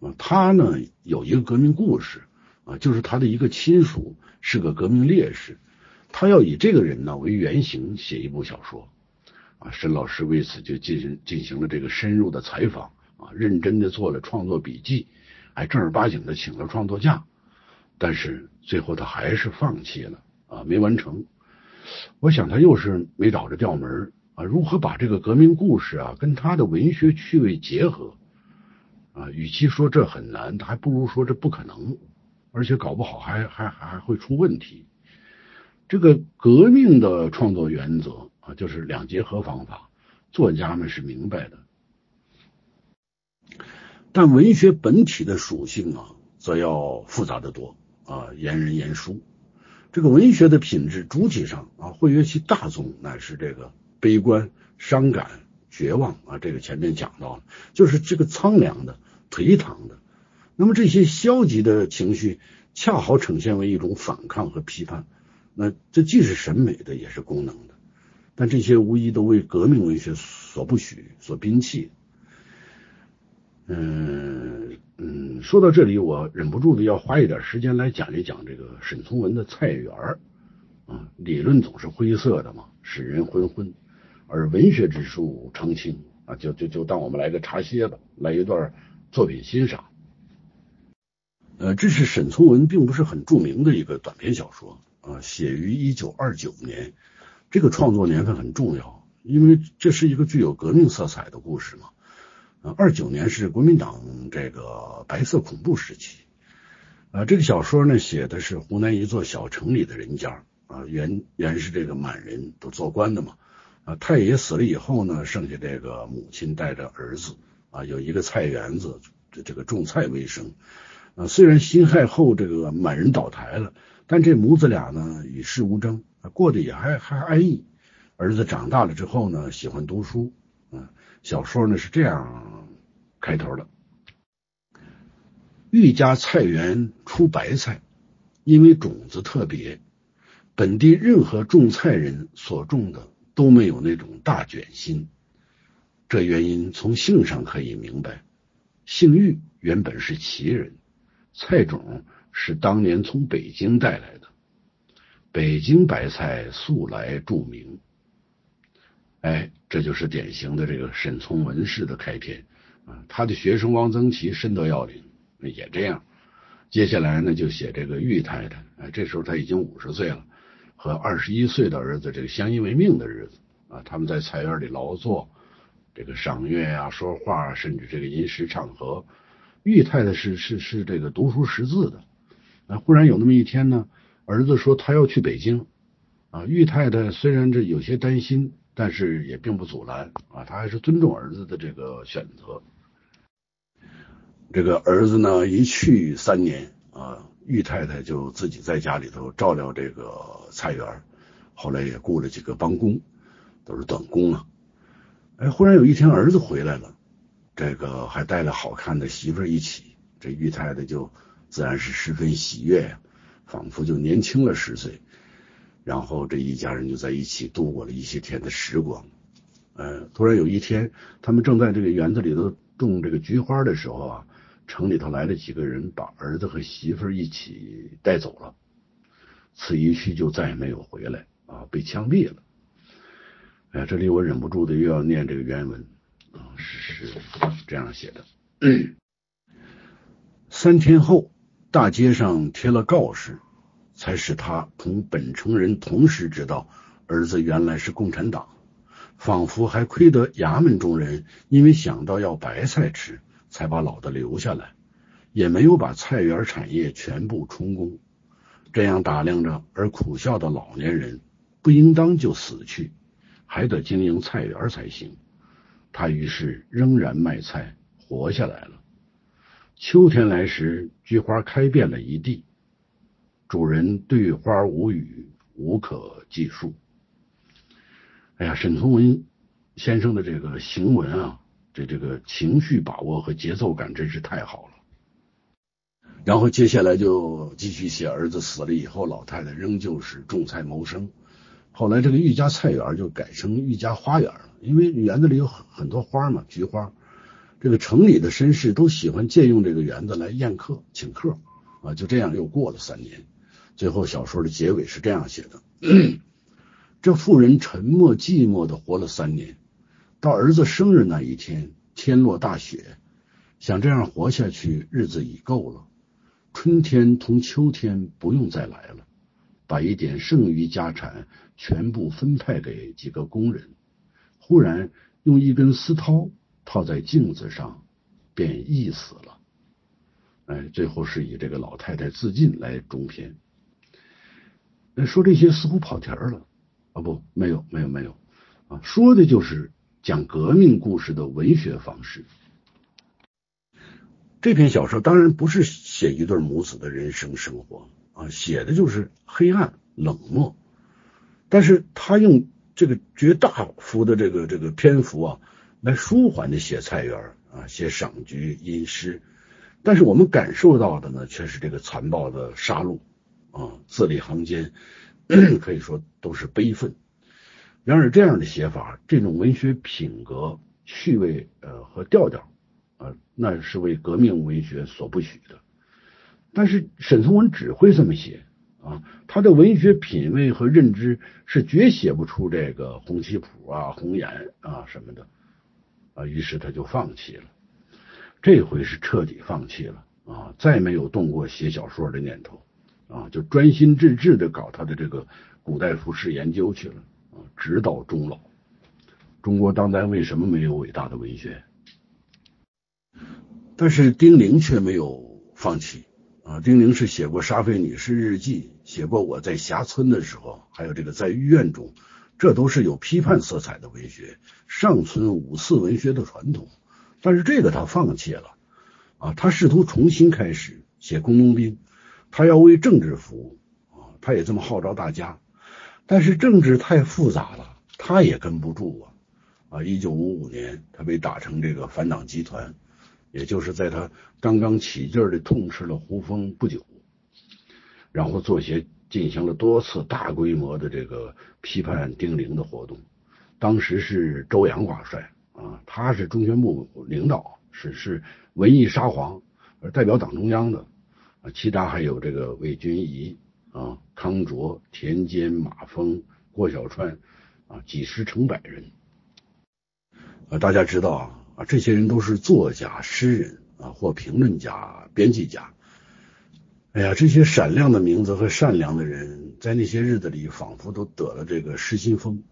Speaker 1: 啊，他呢有一个革命故事，啊，就是他的一个亲属是个革命烈士，他要以这个人呢为原型写一部小说。啊，沈老师为此就进行进行了这个深入的采访，啊，认真的做了创作笔记，还正儿八经的请了创作假，但是最后他还是放弃了。啊，没完成。我想他又是没找着调门啊。如何把这个革命故事啊跟他的文学趣味结合啊？与其说这很难，他还不如说这不可能，而且搞不好还还还会出问题。这个革命的创作原则啊，就是两结合方法，作家们是明白的。但文学本体的属性啊，则要复杂的多啊，言人言书。这个文学的品质主体上啊，会约其大宗乃是这个悲观、伤感、绝望啊。这个前面讲到了，就是这个苍凉的、颓唐的。那么这些消极的情绪，恰好呈现为一种反抗和批判。那这既是审美的，也是功能的。但这些无疑都为革命文学所不许、所摒弃。嗯嗯，说到这里，我忍不住的要花一点时间来讲一讲这个沈从文的菜园儿啊。理论总是灰色的嘛，使人昏昏，而文学之树澄清啊，就就就当我们来个茶歇吧，来一段作品欣赏。呃，这是沈从文并不是很著名的一个短篇小说啊，写于一九二九年，这个创作年份很重要，因为这是一个具有革命色彩的故事嘛。呃二九年是国民党这个白色恐怖时期，啊，这个小说呢写的是湖南一座小城里的人家，啊，原原是这个满人都做官的嘛，啊，太爷死了以后呢，剩下这个母亲带着儿子，啊，有一个菜园子，这这个种菜为生，啊，虽然辛亥后这个满人倒台了，但这母子俩呢与世无争，过得也还还安逸。儿子长大了之后呢，喜欢读书，嗯。小说呢是这样开头的：玉家菜园出白菜，因为种子特别，本地任何种菜人所种的都没有那种大卷心。这原因从姓上可以明白，姓玉原本是旗人，菜种是当年从北京带来的。北京白菜素来著名。哎，这就是典型的这个沈从文式的开篇啊。他的学生汪曾祺深得要领，也这样。接下来呢，就写这个玉太太，哎，这时候他已经五十岁了，和二十一岁的儿子这个相依为命的日子啊。他们在菜园里劳作，这个赏月啊，说话，甚至这个吟诗唱和。玉太太是是是这个读书识字的。啊，忽然有那么一天呢，儿子说他要去北京啊。玉太太虽然这有些担心。但是也并不阻拦啊，他还是尊重儿子的这个选择。这个儿子呢一去三年啊，玉太太就自己在家里头照料这个菜园，后来也雇了几个帮工，都是短工啊。哎，忽然有一天儿子回来了，这个还带了好看的媳妇一起，这玉太太就自然是十分喜悦呀，仿佛就年轻了十岁。然后这一家人就在一起度过了一些天的时光。呃，突然有一天，他们正在这个园子里头种这个菊花的时候啊，城里头来了几个人，把儿子和媳妇一起带走了。此一去就再也没有回来啊，被枪毙了。这里我忍不住的又要念这个原文啊，是是这样写的。三天后，大街上贴了告示。才使他同本城人同时知道儿子原来是共产党，仿佛还亏得衙门中人因为想到要白菜吃，才把老的留下来，也没有把菜园产业全部充公。这样打量着而苦笑的老年人，不应当就死去，还得经营菜园才行。他于是仍然卖菜，活下来了。秋天来时，菊花开遍了一地。主人对花无语，无可计数。哎呀，沈从文先生的这个行文啊，这这个情绪把握和节奏感真是太好了。然后接下来就继续写儿子死了以后，老太太仍旧是种菜谋生。后来这个玉家菜园就改成玉家花园了，因为园子里有很很多花嘛，菊花。这个城里的绅士都喜欢借用这个园子来宴客请客啊，就这样又过了三年。最后，小说的结尾是这样写的：这妇人沉默寂寞的活了三年，到儿子生日那一天，天落大雪，想这样活下去，日子已够了。春天同秋天不用再来了，把一点剩余家产全部分派给几个工人。忽然用一根丝绦套在镜子上，便缢死了。哎，最后是以这个老太太自尽来终篇。说这些似乎跑题儿了啊！不，没有，没有，没有啊！说的就是讲革命故事的文学方式。这篇小说当然不是写一对母子的人生生活啊，写的就是黑暗、冷漠。但是他用这个绝大幅的这个这个篇幅啊，来舒缓的写菜园啊，写赏菊吟诗。但是我们感受到的呢，却是这个残暴的杀戮。啊，字里行间 可以说都是悲愤。然而，这样的写法，这种文学品格、趣味呃和调调啊，那是为革命文学所不许的。但是，沈从文只会这么写啊，他的文学品味和认知是绝写不出这个红旗谱啊、红颜啊什么的啊，于是他就放弃了。这回是彻底放弃了啊，再没有动过写小说的念头。啊，就专心致志的搞他的这个古代服饰研究去了啊，直到终老。中国当代为什么没有伟大的文学？但是丁玲却没有放弃啊。丁玲是写过《沙菲女士日记》，写过我在霞村的时候，还有这个在医院中，这都是有批判色彩的文学，上存五四文学的传统。但是这个他放弃了啊，他试图重新开始写工农兵。他要为政治服务啊，他也这么号召大家，但是政治太复杂了，他也跟不住啊啊！一九五五年，他被打成这个反党集团，也就是在他刚刚起劲儿的痛斥了胡风不久，然后作协进行了多次大规模的这个批判丁玲的活动，当时是周扬挂帅啊，他是中宣部领导，是是文艺沙皇，代表党中央的。啊，其他还有这个魏君仪啊、康卓、田间、马峰、郭小川啊，几十成百人啊。大家知道啊，啊，这些人都是作家、诗人啊，或评论家、编辑家。哎呀，这些闪亮的名字和善良的人，在那些日子里，仿佛都得了这个失心疯。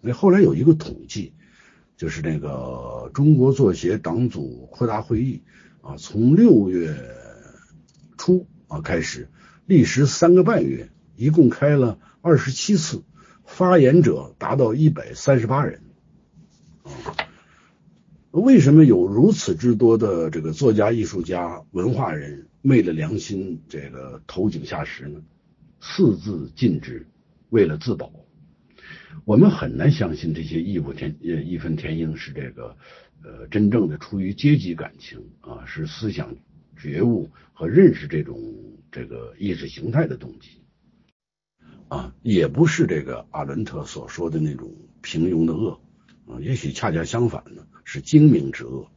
Speaker 1: 那后来有一个统计，就是那个中国作协党组扩大会议啊，从六月。初啊，开始历时三个半月，一共开了二十七次，发言者达到一百三十八人啊。为什么有如此之多的这个作家、艺术家、文化人昧了良心，这个投井下石呢？四字禁止，为了自保。我们很难相信这些义愤填呃义愤填膺是这个呃真正的出于阶级感情啊，是思想觉悟和认识这种这个意识形态的动机啊，也不是这个阿伦特所说的那种平庸的恶啊，也许恰恰相反呢，是精明之恶。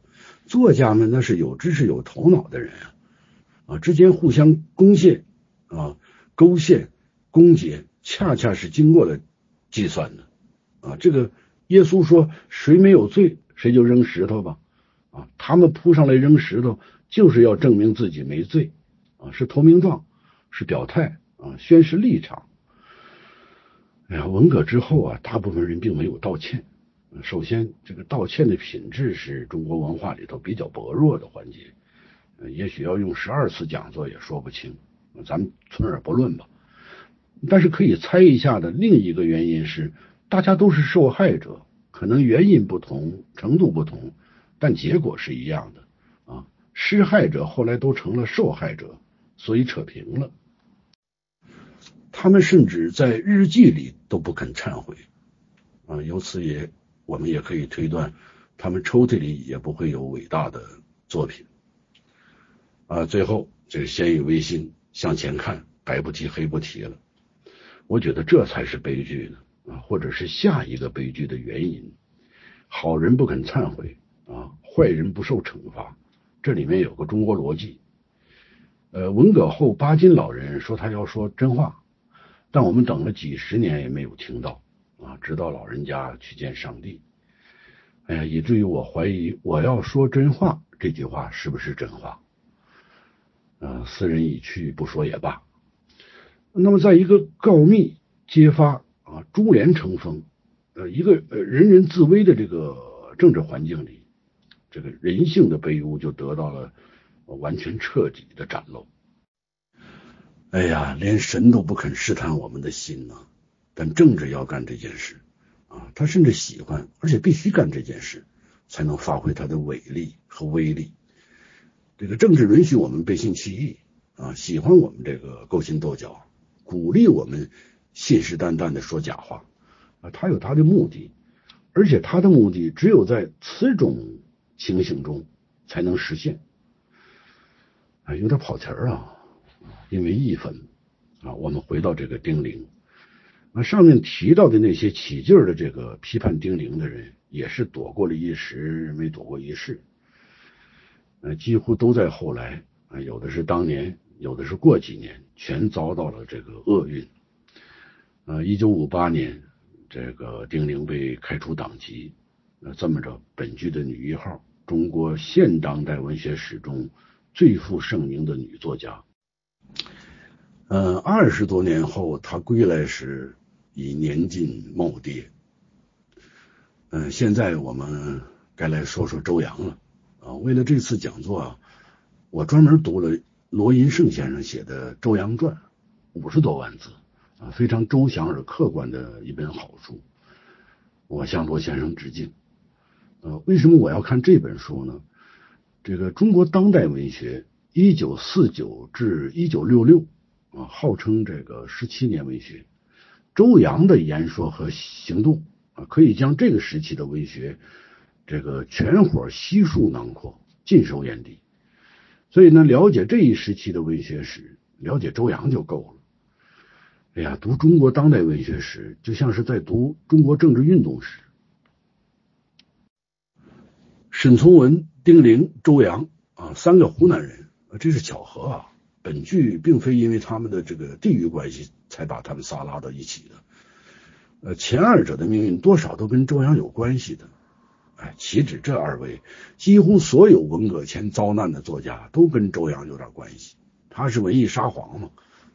Speaker 1: 作家们那是有知识有头脑的人啊啊，之间互相攻陷啊。勾陷、攻讦，恰恰是经过了计算的啊！这个耶稣说：“谁没有罪，谁就扔石头吧。”啊，他们扑上来扔石头，就是要证明自己没罪啊，是投名状，是表态啊，宣示立场。哎呀，文革之后啊，大部分人并没有道歉。首先，这个道歉的品质是中国文化里头比较薄弱的环节，也许要用十二次讲座也说不清。咱们存而不论吧，但是可以猜一下的另一个原因是，大家都是受害者，可能原因不同，程度不同，但结果是一样的啊。施害者后来都成了受害者，所以扯平了。他们甚至在日记里都不肯忏悔啊，由此也我们也可以推断，他们抽屉里也不会有伟大的作品啊。最后，这个先以为心。向前看，白不提黑不提了。我觉得这才是悲剧呢，啊，或者是下一个悲剧的原因。好人不肯忏悔啊，坏人不受惩罚，这里面有个中国逻辑。呃，文革后，巴金老人说他要说真话，但我们等了几十年也没有听到啊，直到老人家去见上帝。哎呀，以至于我怀疑我要说真话这句话是不是真话。啊，斯人已去，不说也罢。那么，在一个告密揭发啊，株连成风，呃，一个呃人人自危的这个政治环境里，这个人性的卑污就得到了完全彻底的展露。哎呀，连神都不肯试探我们的心呢，但政治要干这件事啊，他甚至喜欢，而且必须干这件事，才能发挥他的伟力和威力。这个政治允许我们背信弃义啊，喜欢我们这个勾心斗角，鼓励我们信誓旦旦的说假话啊，他有他的目的，而且他的目的只有在此种情形中才能实现啊，有点跑题儿啊，因为义愤啊，我们回到这个丁玲啊，上面提到的那些起劲儿的这个批判丁玲的人，也是躲过了一时，没躲过一世。呃，几乎都在后来啊，有的是当年，有的是过几年，全遭到了这个厄运。呃，一九五八年，这个丁玲被开除党籍。那这么着，本剧的女一号，中国现当代文学史中最负盛名的女作家。嗯，二十多年后，她归来时已年近耄耋。嗯，现在我们该来说说周扬了。啊，为了这次讲座啊，我专门读了罗银胜先生写的《周扬传》，五十多万字啊，非常周详而客观的一本好书。我向罗先生致敬。呃，为什么我要看这本书呢？这个中国当代文学，一九四九至一九六六啊，号称这个十七年文学。周扬的言说和行动啊，可以将这个时期的文学。这个全伙悉数囊括，尽收眼底。所以呢，了解这一时期的文学史，了解周扬就够了。哎呀，读中国当代文学史，就像是在读中国政治运动史。沈从文、丁玲、周扬啊，三个湖南人，这是巧合啊。本剧并非因为他们的这个地域关系才把他们仨拉到一起的。呃，前二者的命运多少都跟周扬有关系的。哎岂止这二位，几乎所有文革前遭难的作家都跟周扬有点关系。他是文艺沙皇嘛，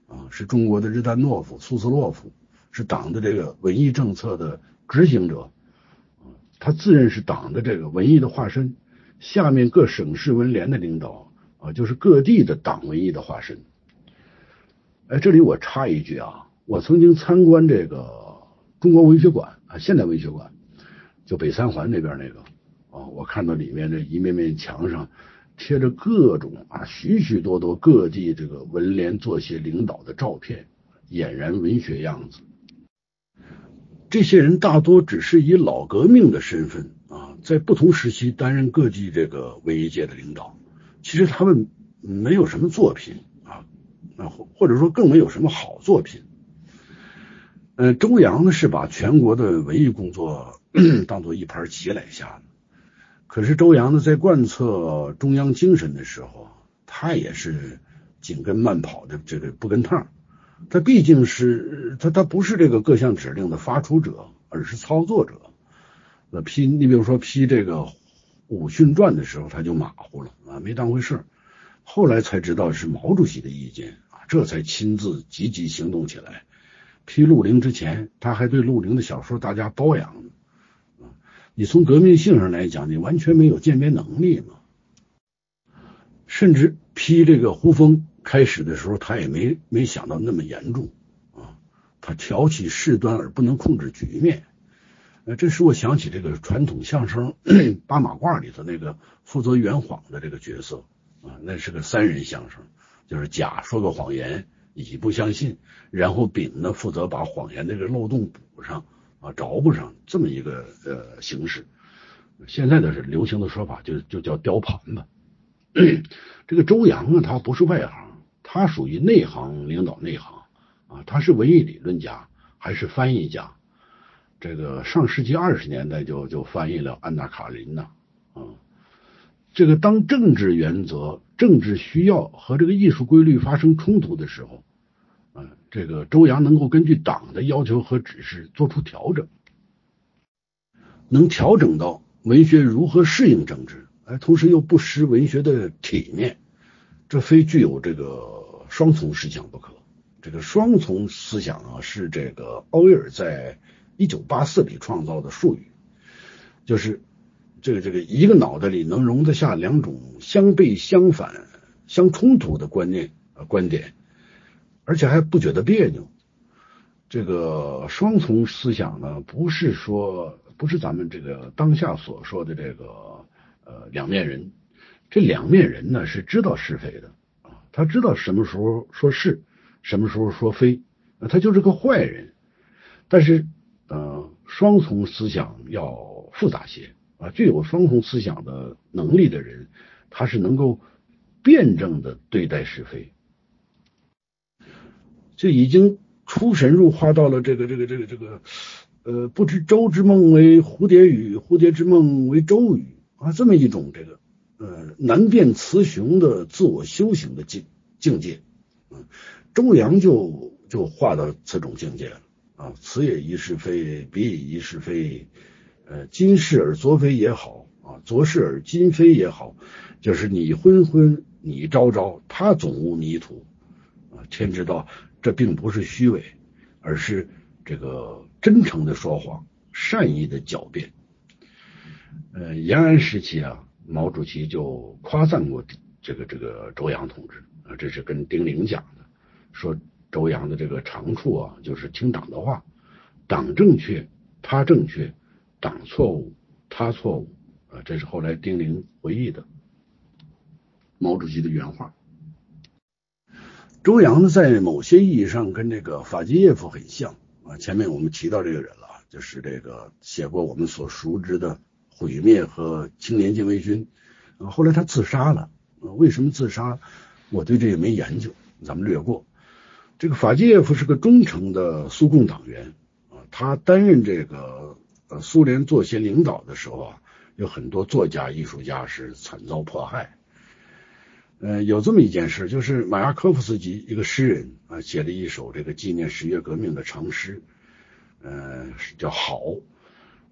Speaker 1: 啊，是中国的日丹诺夫、苏斯洛夫，是党的这个文艺政策的执行者，他自认是党的这个文艺的化身。下面各省市文联的领导啊，就是各地的党文艺的化身。哎，这里我插一句啊，我曾经参观这个中国文学馆啊，现代文学馆。就北三环那边那个啊，我看到里面这一面面墙上贴着各种啊许许多多各地这个文联作协领导的照片，俨然文学样子。这些人大多只是以老革命的身份啊，在不同时期担任各地这个文艺界的领导。其实他们没有什么作品啊，啊或者说更没有什么好作品。呃，周扬呢是把全国的文艺工作 当做一盘棋来下的。可是周扬呢在贯彻中央精神的时候，他也是紧跟慢跑的这个不跟趟。他毕竟是他，他不是这个各项指令的发出者，而是操作者。那批你比如说批这个《武训传》的时候，他就马虎了啊，没当回事。后来才知道是毛主席的意见啊，这才亲自积极行动起来。批陆凌之前，他还对陆凌的小说大加褒扬呢。啊，你从革命性上来讲，你完全没有鉴别能力嘛。甚至批这个胡风。开始的时候，他也没没想到那么严重啊，他挑起事端而不能控制局面，呃，这使我想起这个传统相声八马褂里头那个负责圆谎的这个角色啊，那是个三人相声，就是甲说个谎言，乙不相信，然后丙呢负责把谎言这个漏洞补上啊，着不上这么一个呃形式。现在的是流行的说法就就叫雕盘吧。这个周扬啊，他不是外行。他属于内行领导内行啊，他是文艺理论家还是翻译家？这个上世纪二十年代就就翻译了《安娜卡琳娜》啊。这个当政治原则、政治需要和这个艺术规律发生冲突的时候，啊，这个周扬能够根据党的要求和指示做出调整，能调整到文学如何适应政治，哎，同时又不失文学的体面，这非具有这个。双重思想不可。这个双重思想啊，是这个奥威尔在一九八四里创造的术语，就是这个这个一个脑袋里能容得下两种相悖、相反、相冲突的观念呃观点，而且还不觉得别扭。这个双重思想呢，不是说不是咱们这个当下所说的这个呃两面人，这两面人呢是知道是非的啊。他知道什么时候说是，什么时候说非，他就是个坏人。但是，双重思想要复杂些啊，具有双重思想的能力的人，他是能够辩证的对待是非。这已经出神入化到了这个这个这个这个，呃，不知周之梦为蝴蝶语，蝴蝶之梦为周语啊，这么一种这个。呃，难辨雌雄的自我修行的境境界，嗯，周扬就就画到此种境界了啊。此也亦是非，彼也亦是非，呃，今是而昨非也好啊，昨是而今非也好，就是你昏昏，你昭昭，他总无迷途啊。天知道，这并不是虚伪，而是这个真诚的说谎，善意的狡辩。呃，延安时期啊。毛主席就夸赞过这个这个周扬同志啊，这是跟丁玲讲的，说周扬的这个长处啊，就是听党的话，党正确他正确，党错误他错误啊，这是后来丁玲回忆的毛主席的原话。周扬呢，在某些意义上跟这个法基耶夫很像啊，前面我们提到这个人了，就是这个写过我们所熟知的。毁灭和青年禁卫军，啊后来他自杀了。为什么自杀？我对这也没研究，咱们略过。这个法基耶夫是个忠诚的苏共党员啊，他担任这个呃苏联作协领导的时候啊，有很多作家、艺术家是惨遭迫害。呃，有这么一件事，就是马亚科夫斯基一个诗人啊，写了一首这个纪念十月革命的长诗，呃，叫《好》。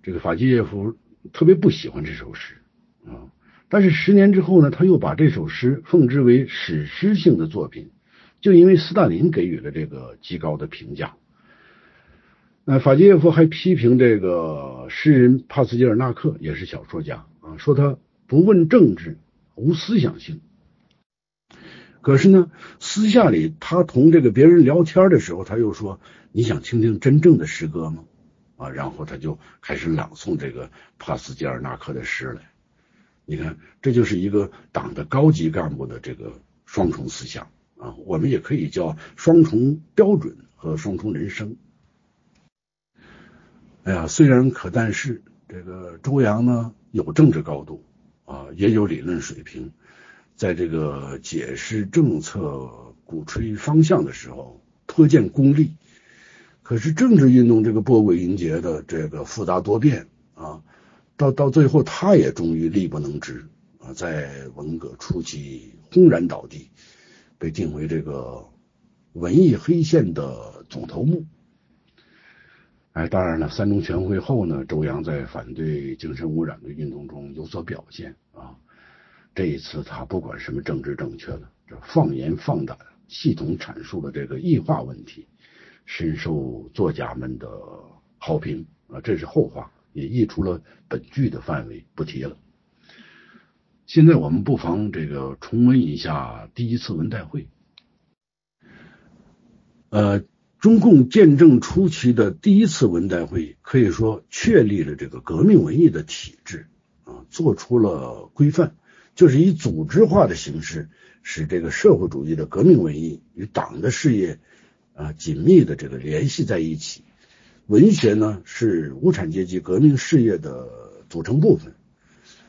Speaker 1: 这个法基耶夫。特别不喜欢这首诗啊，但是十年之后呢，他又把这首诗奉之为史诗性的作品，就因为斯大林给予了这个极高的评价。呃，法基耶夫还批评这个诗人帕斯捷尔纳克，也是小说家啊，说他不问政治，无思想性。可是呢，私下里他同这个别人聊天的时候，他又说：“你想听听真正的诗歌吗？”啊，然后他就开始朗诵这个帕斯捷尔纳克的诗来你看，这就是一个党的高级干部的这个双重思想啊，我们也可以叫双重标准和双重人生。哎呀，虽然可，但是这个周扬呢有政治高度啊，也有理论水平，在这个解释政策、鼓吹方向的时候颇见功力。可是政治运动这个波诡云谲的这个复杂多变啊。到到最后，他也终于力不能支啊，在文革初期轰然倒地，被定为这个文艺黑线的总头目。哎，当然了，三中全会后呢，周扬在反对精神污染的运动中有所表现啊。这一次，他不管什么政治正确了，这放言放胆，系统阐述了这个异化问题，深受作家们的好评啊。这是后话。也溢出了本剧的范围，不提了。现在我们不妨这个重温一下第一次文代会。呃，中共建政初期的第一次文代会，可以说确立了这个革命文艺的体制啊，做出了规范，就是以组织化的形式，使这个社会主义的革命文艺与党的事业啊紧密的这个联系在一起。文学呢是无产阶级革命事业的组成部分。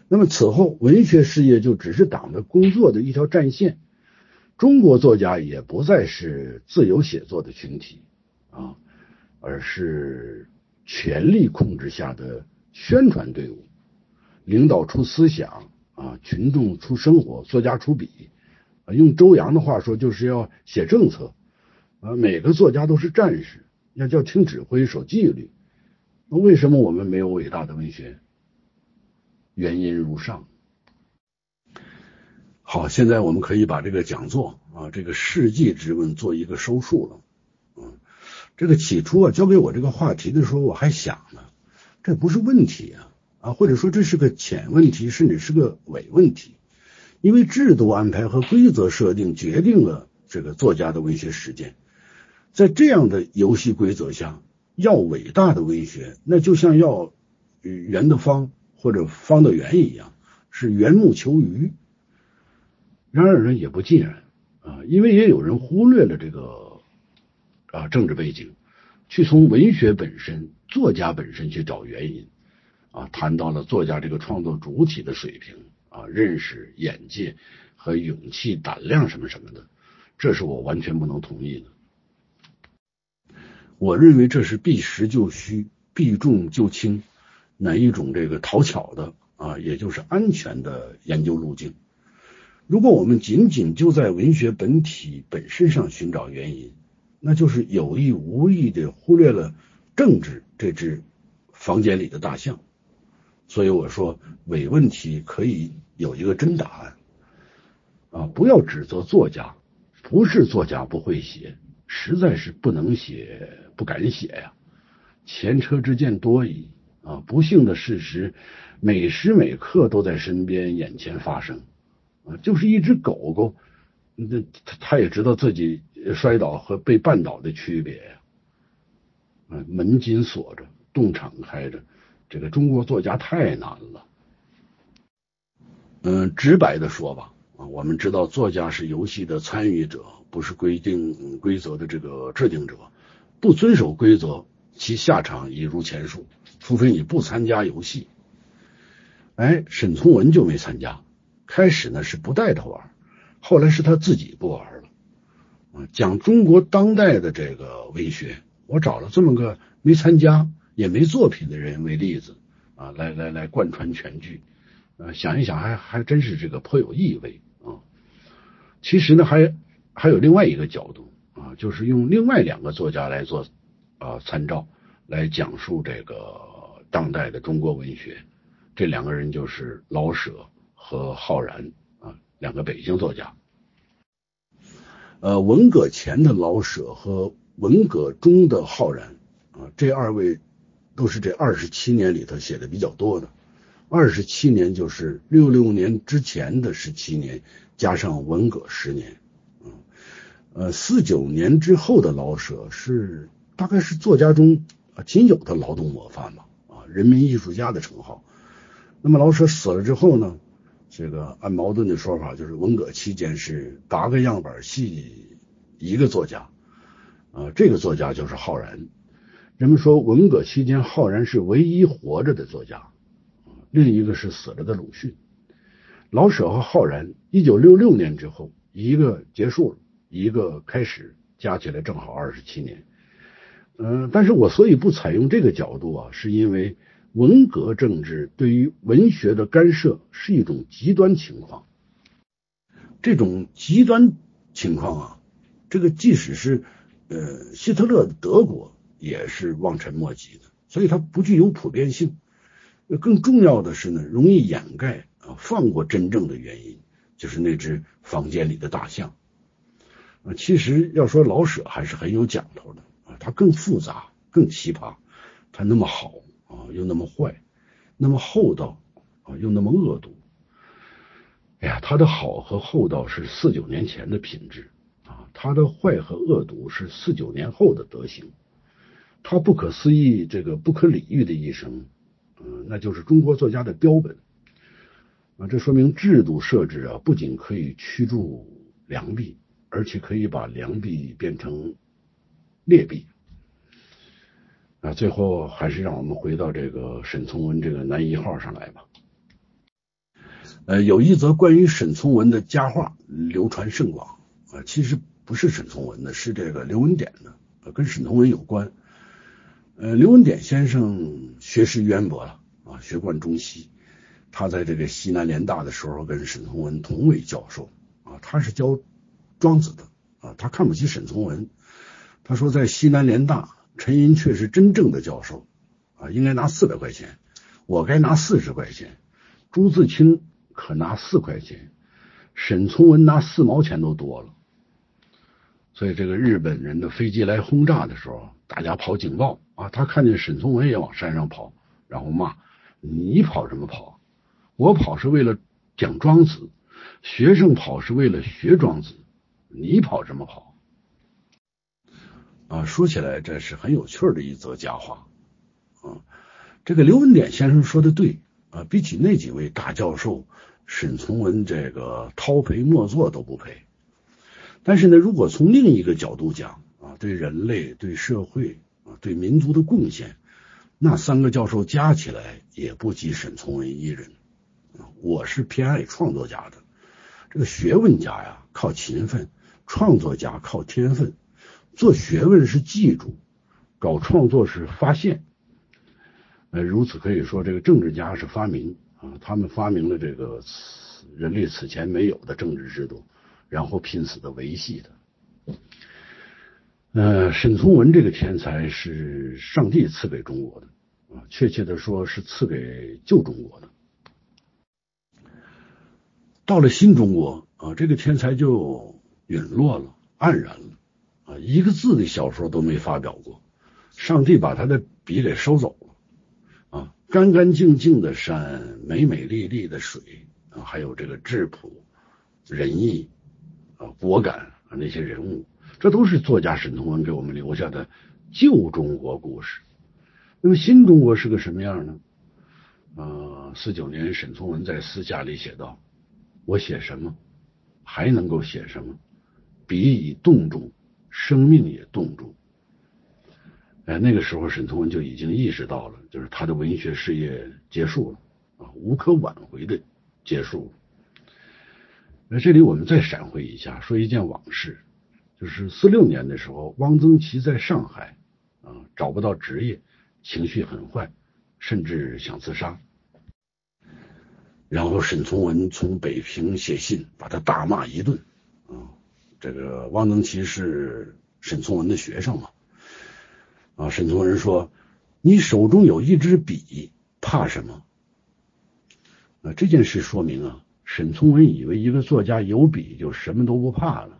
Speaker 1: 那么此后，文学事业就只是党的工作的一条战线。中国作家也不再是自由写作的群体啊，而是权力控制下的宣传队伍。领导出思想啊，群众出生活，作家出笔啊。用周扬的话说，就是要写政策啊。每个作家都是战士。要叫听指挥、守纪律，那为什么我们没有伟大的文学？原因如上。好，现在我们可以把这个讲座啊，这个世纪之问做一个收束了。嗯，这个起初啊，交给我这个话题的时候，我还想呢，这不是问题啊，啊，或者说这是个浅问题，甚至是个伪问题，因为制度安排和规则设定决定了这个作家的文学实践。在这样的游戏规则下，要伟大的文学，那就像要圆的方或者方的圆一样，是缘木求鱼。然而呢，也不尽然啊，因为也有人忽略了这个啊政治背景，去从文学本身、作家本身去找原因啊，谈到了作家这个创作主体的水平啊、认识、眼界和勇气、胆量什么什么的，这是我完全不能同意的。我认为这是避实就虚、避重就轻，哪一种这个讨巧的啊，也就是安全的研究路径。如果我们仅仅就在文学本体本身上寻找原因，那就是有意无意的忽略了政治这只房间里的大象。所以我说伪问题可以有一个真答案啊！不要指责作家，不是作家不会写。实在是不能写，不敢写呀，前车之鉴多矣啊！不幸的事实每时每刻都在身边眼前发生啊！就是一只狗狗，那他他也知道自己摔倒和被绊倒的区别呀。啊，门紧锁着，洞敞开着，这个中国作家太难了。嗯，直白的说吧，啊，我们知道作家是游戏的参与者。不是规定规则的这个制定者，不遵守规则，其下场已如前述。除非你不参加游戏。哎，沈从文就没参加。开始呢是不带他玩，后来是他自己不玩了。啊，讲中国当代的这个文学，我找了这么个没参加也没作品的人为例子啊，来来来贯穿全剧。呃，想一想还还真是这个颇有意味啊。其实呢还。还有另外一个角度啊，就是用另外两个作家来做啊参照，来讲述这个当代的中国文学。这两个人就是老舍和浩然啊，两个北京作家。呃，文革前的老舍和文革中的浩然啊，这二位都是这二十七年里头写的比较多的。二十七年就是六六年之前的十七年，加上文革十年。呃，四九年之后的老舍是大概是作家中啊仅有的劳动模范吧，啊，人民艺术家的称号。那么老舍死了之后呢，这个按茅盾的说法，就是文革期间是八个样板戏一个作家，啊，这个作家就是浩然。人们说文革期间浩然是唯一活着的作家，另一个是死了的鲁迅。老舍和浩然，一九六六年之后，一个结束了，一个开始，加起来正好二十七年。嗯，但是我所以不采用这个角度啊，是因为文革政治对于文学的干涉是一种极端情况。这种极端情况啊，这个即使是呃希特勒的德国。也是望尘莫及的，所以它不具有普遍性。更重要的是呢，容易掩盖啊放过真正的原因，就是那只房间里的大象。啊，其实要说老舍还是很有讲头的它，更复杂、更奇葩，他那么好啊，又那么坏，那么厚道啊，又那么恶毒。哎呀，他的好和厚道是四九年前的品质啊，他的坏和恶毒是四九年后的德行。他不可思议，这个不可理喻的一生，嗯，那就是中国作家的标本啊。这说明制度设置啊，不仅可以驱逐良币，而且可以把良币变成劣币啊。最后还是让我们回到这个沈从文这个男一号上来吧。呃，有一则关于沈从文的佳话流传甚广啊，其实不是沈从文的，是这个刘文典的，跟沈从文有关。呃，刘文典先生学识渊博了啊，学贯中西。他在这个西南联大的时候，跟沈从文同为教授啊。他是教庄子的啊，他看不起沈从文。他说，在西南联大，陈寅恪是真正的教授啊，应该拿四百块钱，我该拿四十块钱。朱自清可拿四块钱，沈从文拿四毛钱都多了。所以，这个日本人的飞机来轰炸的时候，大家跑警报。啊，他看见沈从文也往山上跑，然后骂：“你跑什么跑？我跑是为了讲庄子，学生跑是为了学庄子，你跑什么跑？”啊，说起来这是很有趣的一则佳话。啊，这个刘文典先生说的对啊，比起那几位大教授，沈从文这个掏陪莫做都不配。但是呢，如果从另一个角度讲啊，对人类、对社会啊。对民族的贡献，那三个教授加起来也不及沈从文一人。我是偏爱创作家的，这个学问家呀靠勤奋，创作家靠天分。做学问是记住，搞创作是发现。呃，如此可以说，这个政治家是发明啊，他们发明了这个人类此前没有的政治制度，然后拼死的维系的。呃，沈从文这个天才是上帝赐给中国的啊，确切的说是赐给旧中国的。到了新中国啊，这个天才就陨落了，黯然了啊，一个字的小说都没发表过，上帝把他的笔给收走了啊，干干净净的山，美美丽丽的水啊，还有这个质朴、仁义啊、果敢啊那些人物。这都是作家沈从文给我们留下的旧中国故事。那么新中国是个什么样呢？呃，四九年，沈从文在私下里写道：“我写什么，还能够写什么？笔已冻住，生命也冻住。”哎，那个时候沈从文就已经意识到了，就是他的文学事业结束了啊，无可挽回的结束了。那这里我们再闪回一下，说一件往事。就是四六年的时候，汪曾祺在上海啊找不到职业，情绪很坏，甚至想自杀。然后沈从文从北平写信，把他大骂一顿啊。这个汪曾祺是沈从文的学生嘛啊。沈从文说：“你手中有一支笔，怕什么？”啊，这件事说明啊，沈从文以为一个作家有笔就什么都不怕了。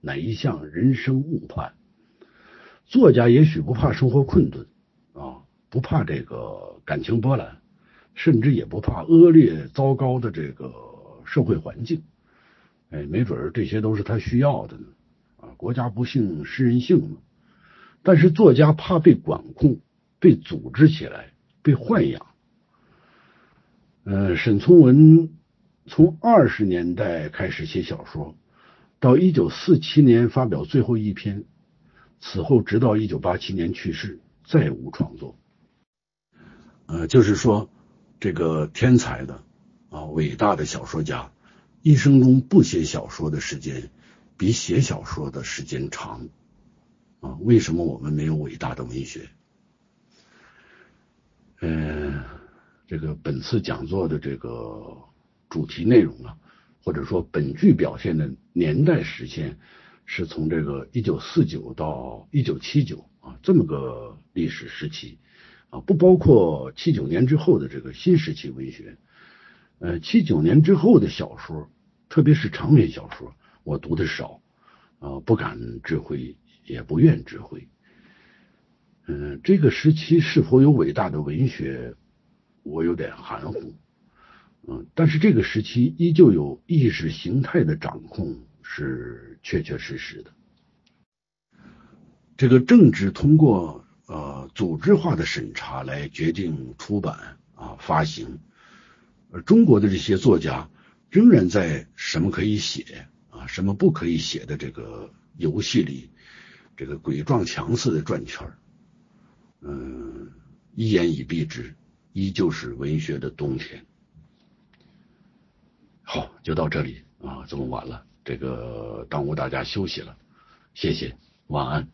Speaker 1: 乃一项人生误判。作家也许不怕生活困顿啊，不怕这个感情波澜，甚至也不怕恶劣糟糕的这个社会环境。哎，没准这些都是他需要的呢。啊，国家不幸，诗人幸嘛。但是作家怕被管控、被组织起来、被豢养。呃，沈从文
Speaker 2: 从二十年代开始写小说，到一九四七年发表最后一篇，此后直到一九八七年去世，再无创作。
Speaker 1: 呃，就是说，这个天才的啊，伟大的小说家，一生中不写小说的时间，比写小说的时间长。啊，为什么我们没有伟大的文学？
Speaker 2: 嗯，这个本次讲座的这个主题内容啊，或者说本剧表现的年代时间，是从这个一九四九到一九七九啊这么个历史时期啊，不包括七九年之后的这个新时期文学。呃，七九年之后的小说，特别是长篇小说，我读的少啊，不敢智慧。也不愿指挥。嗯，这个时期是否有伟大的文学，我有点含糊。嗯，但是这个时期依旧有意识形态的掌控是确确实实的。
Speaker 1: 这个政治通过呃组织化的审查来决定出版啊发行，而中国的这些作家仍然在什么可以写啊什么不可以写的这个游戏里。这个鬼撞墙似的转圈，嗯，一言以蔽之，依旧是文学的冬天。好，就到这里啊，这么晚了，这个耽误大家休息了，谢谢，晚安。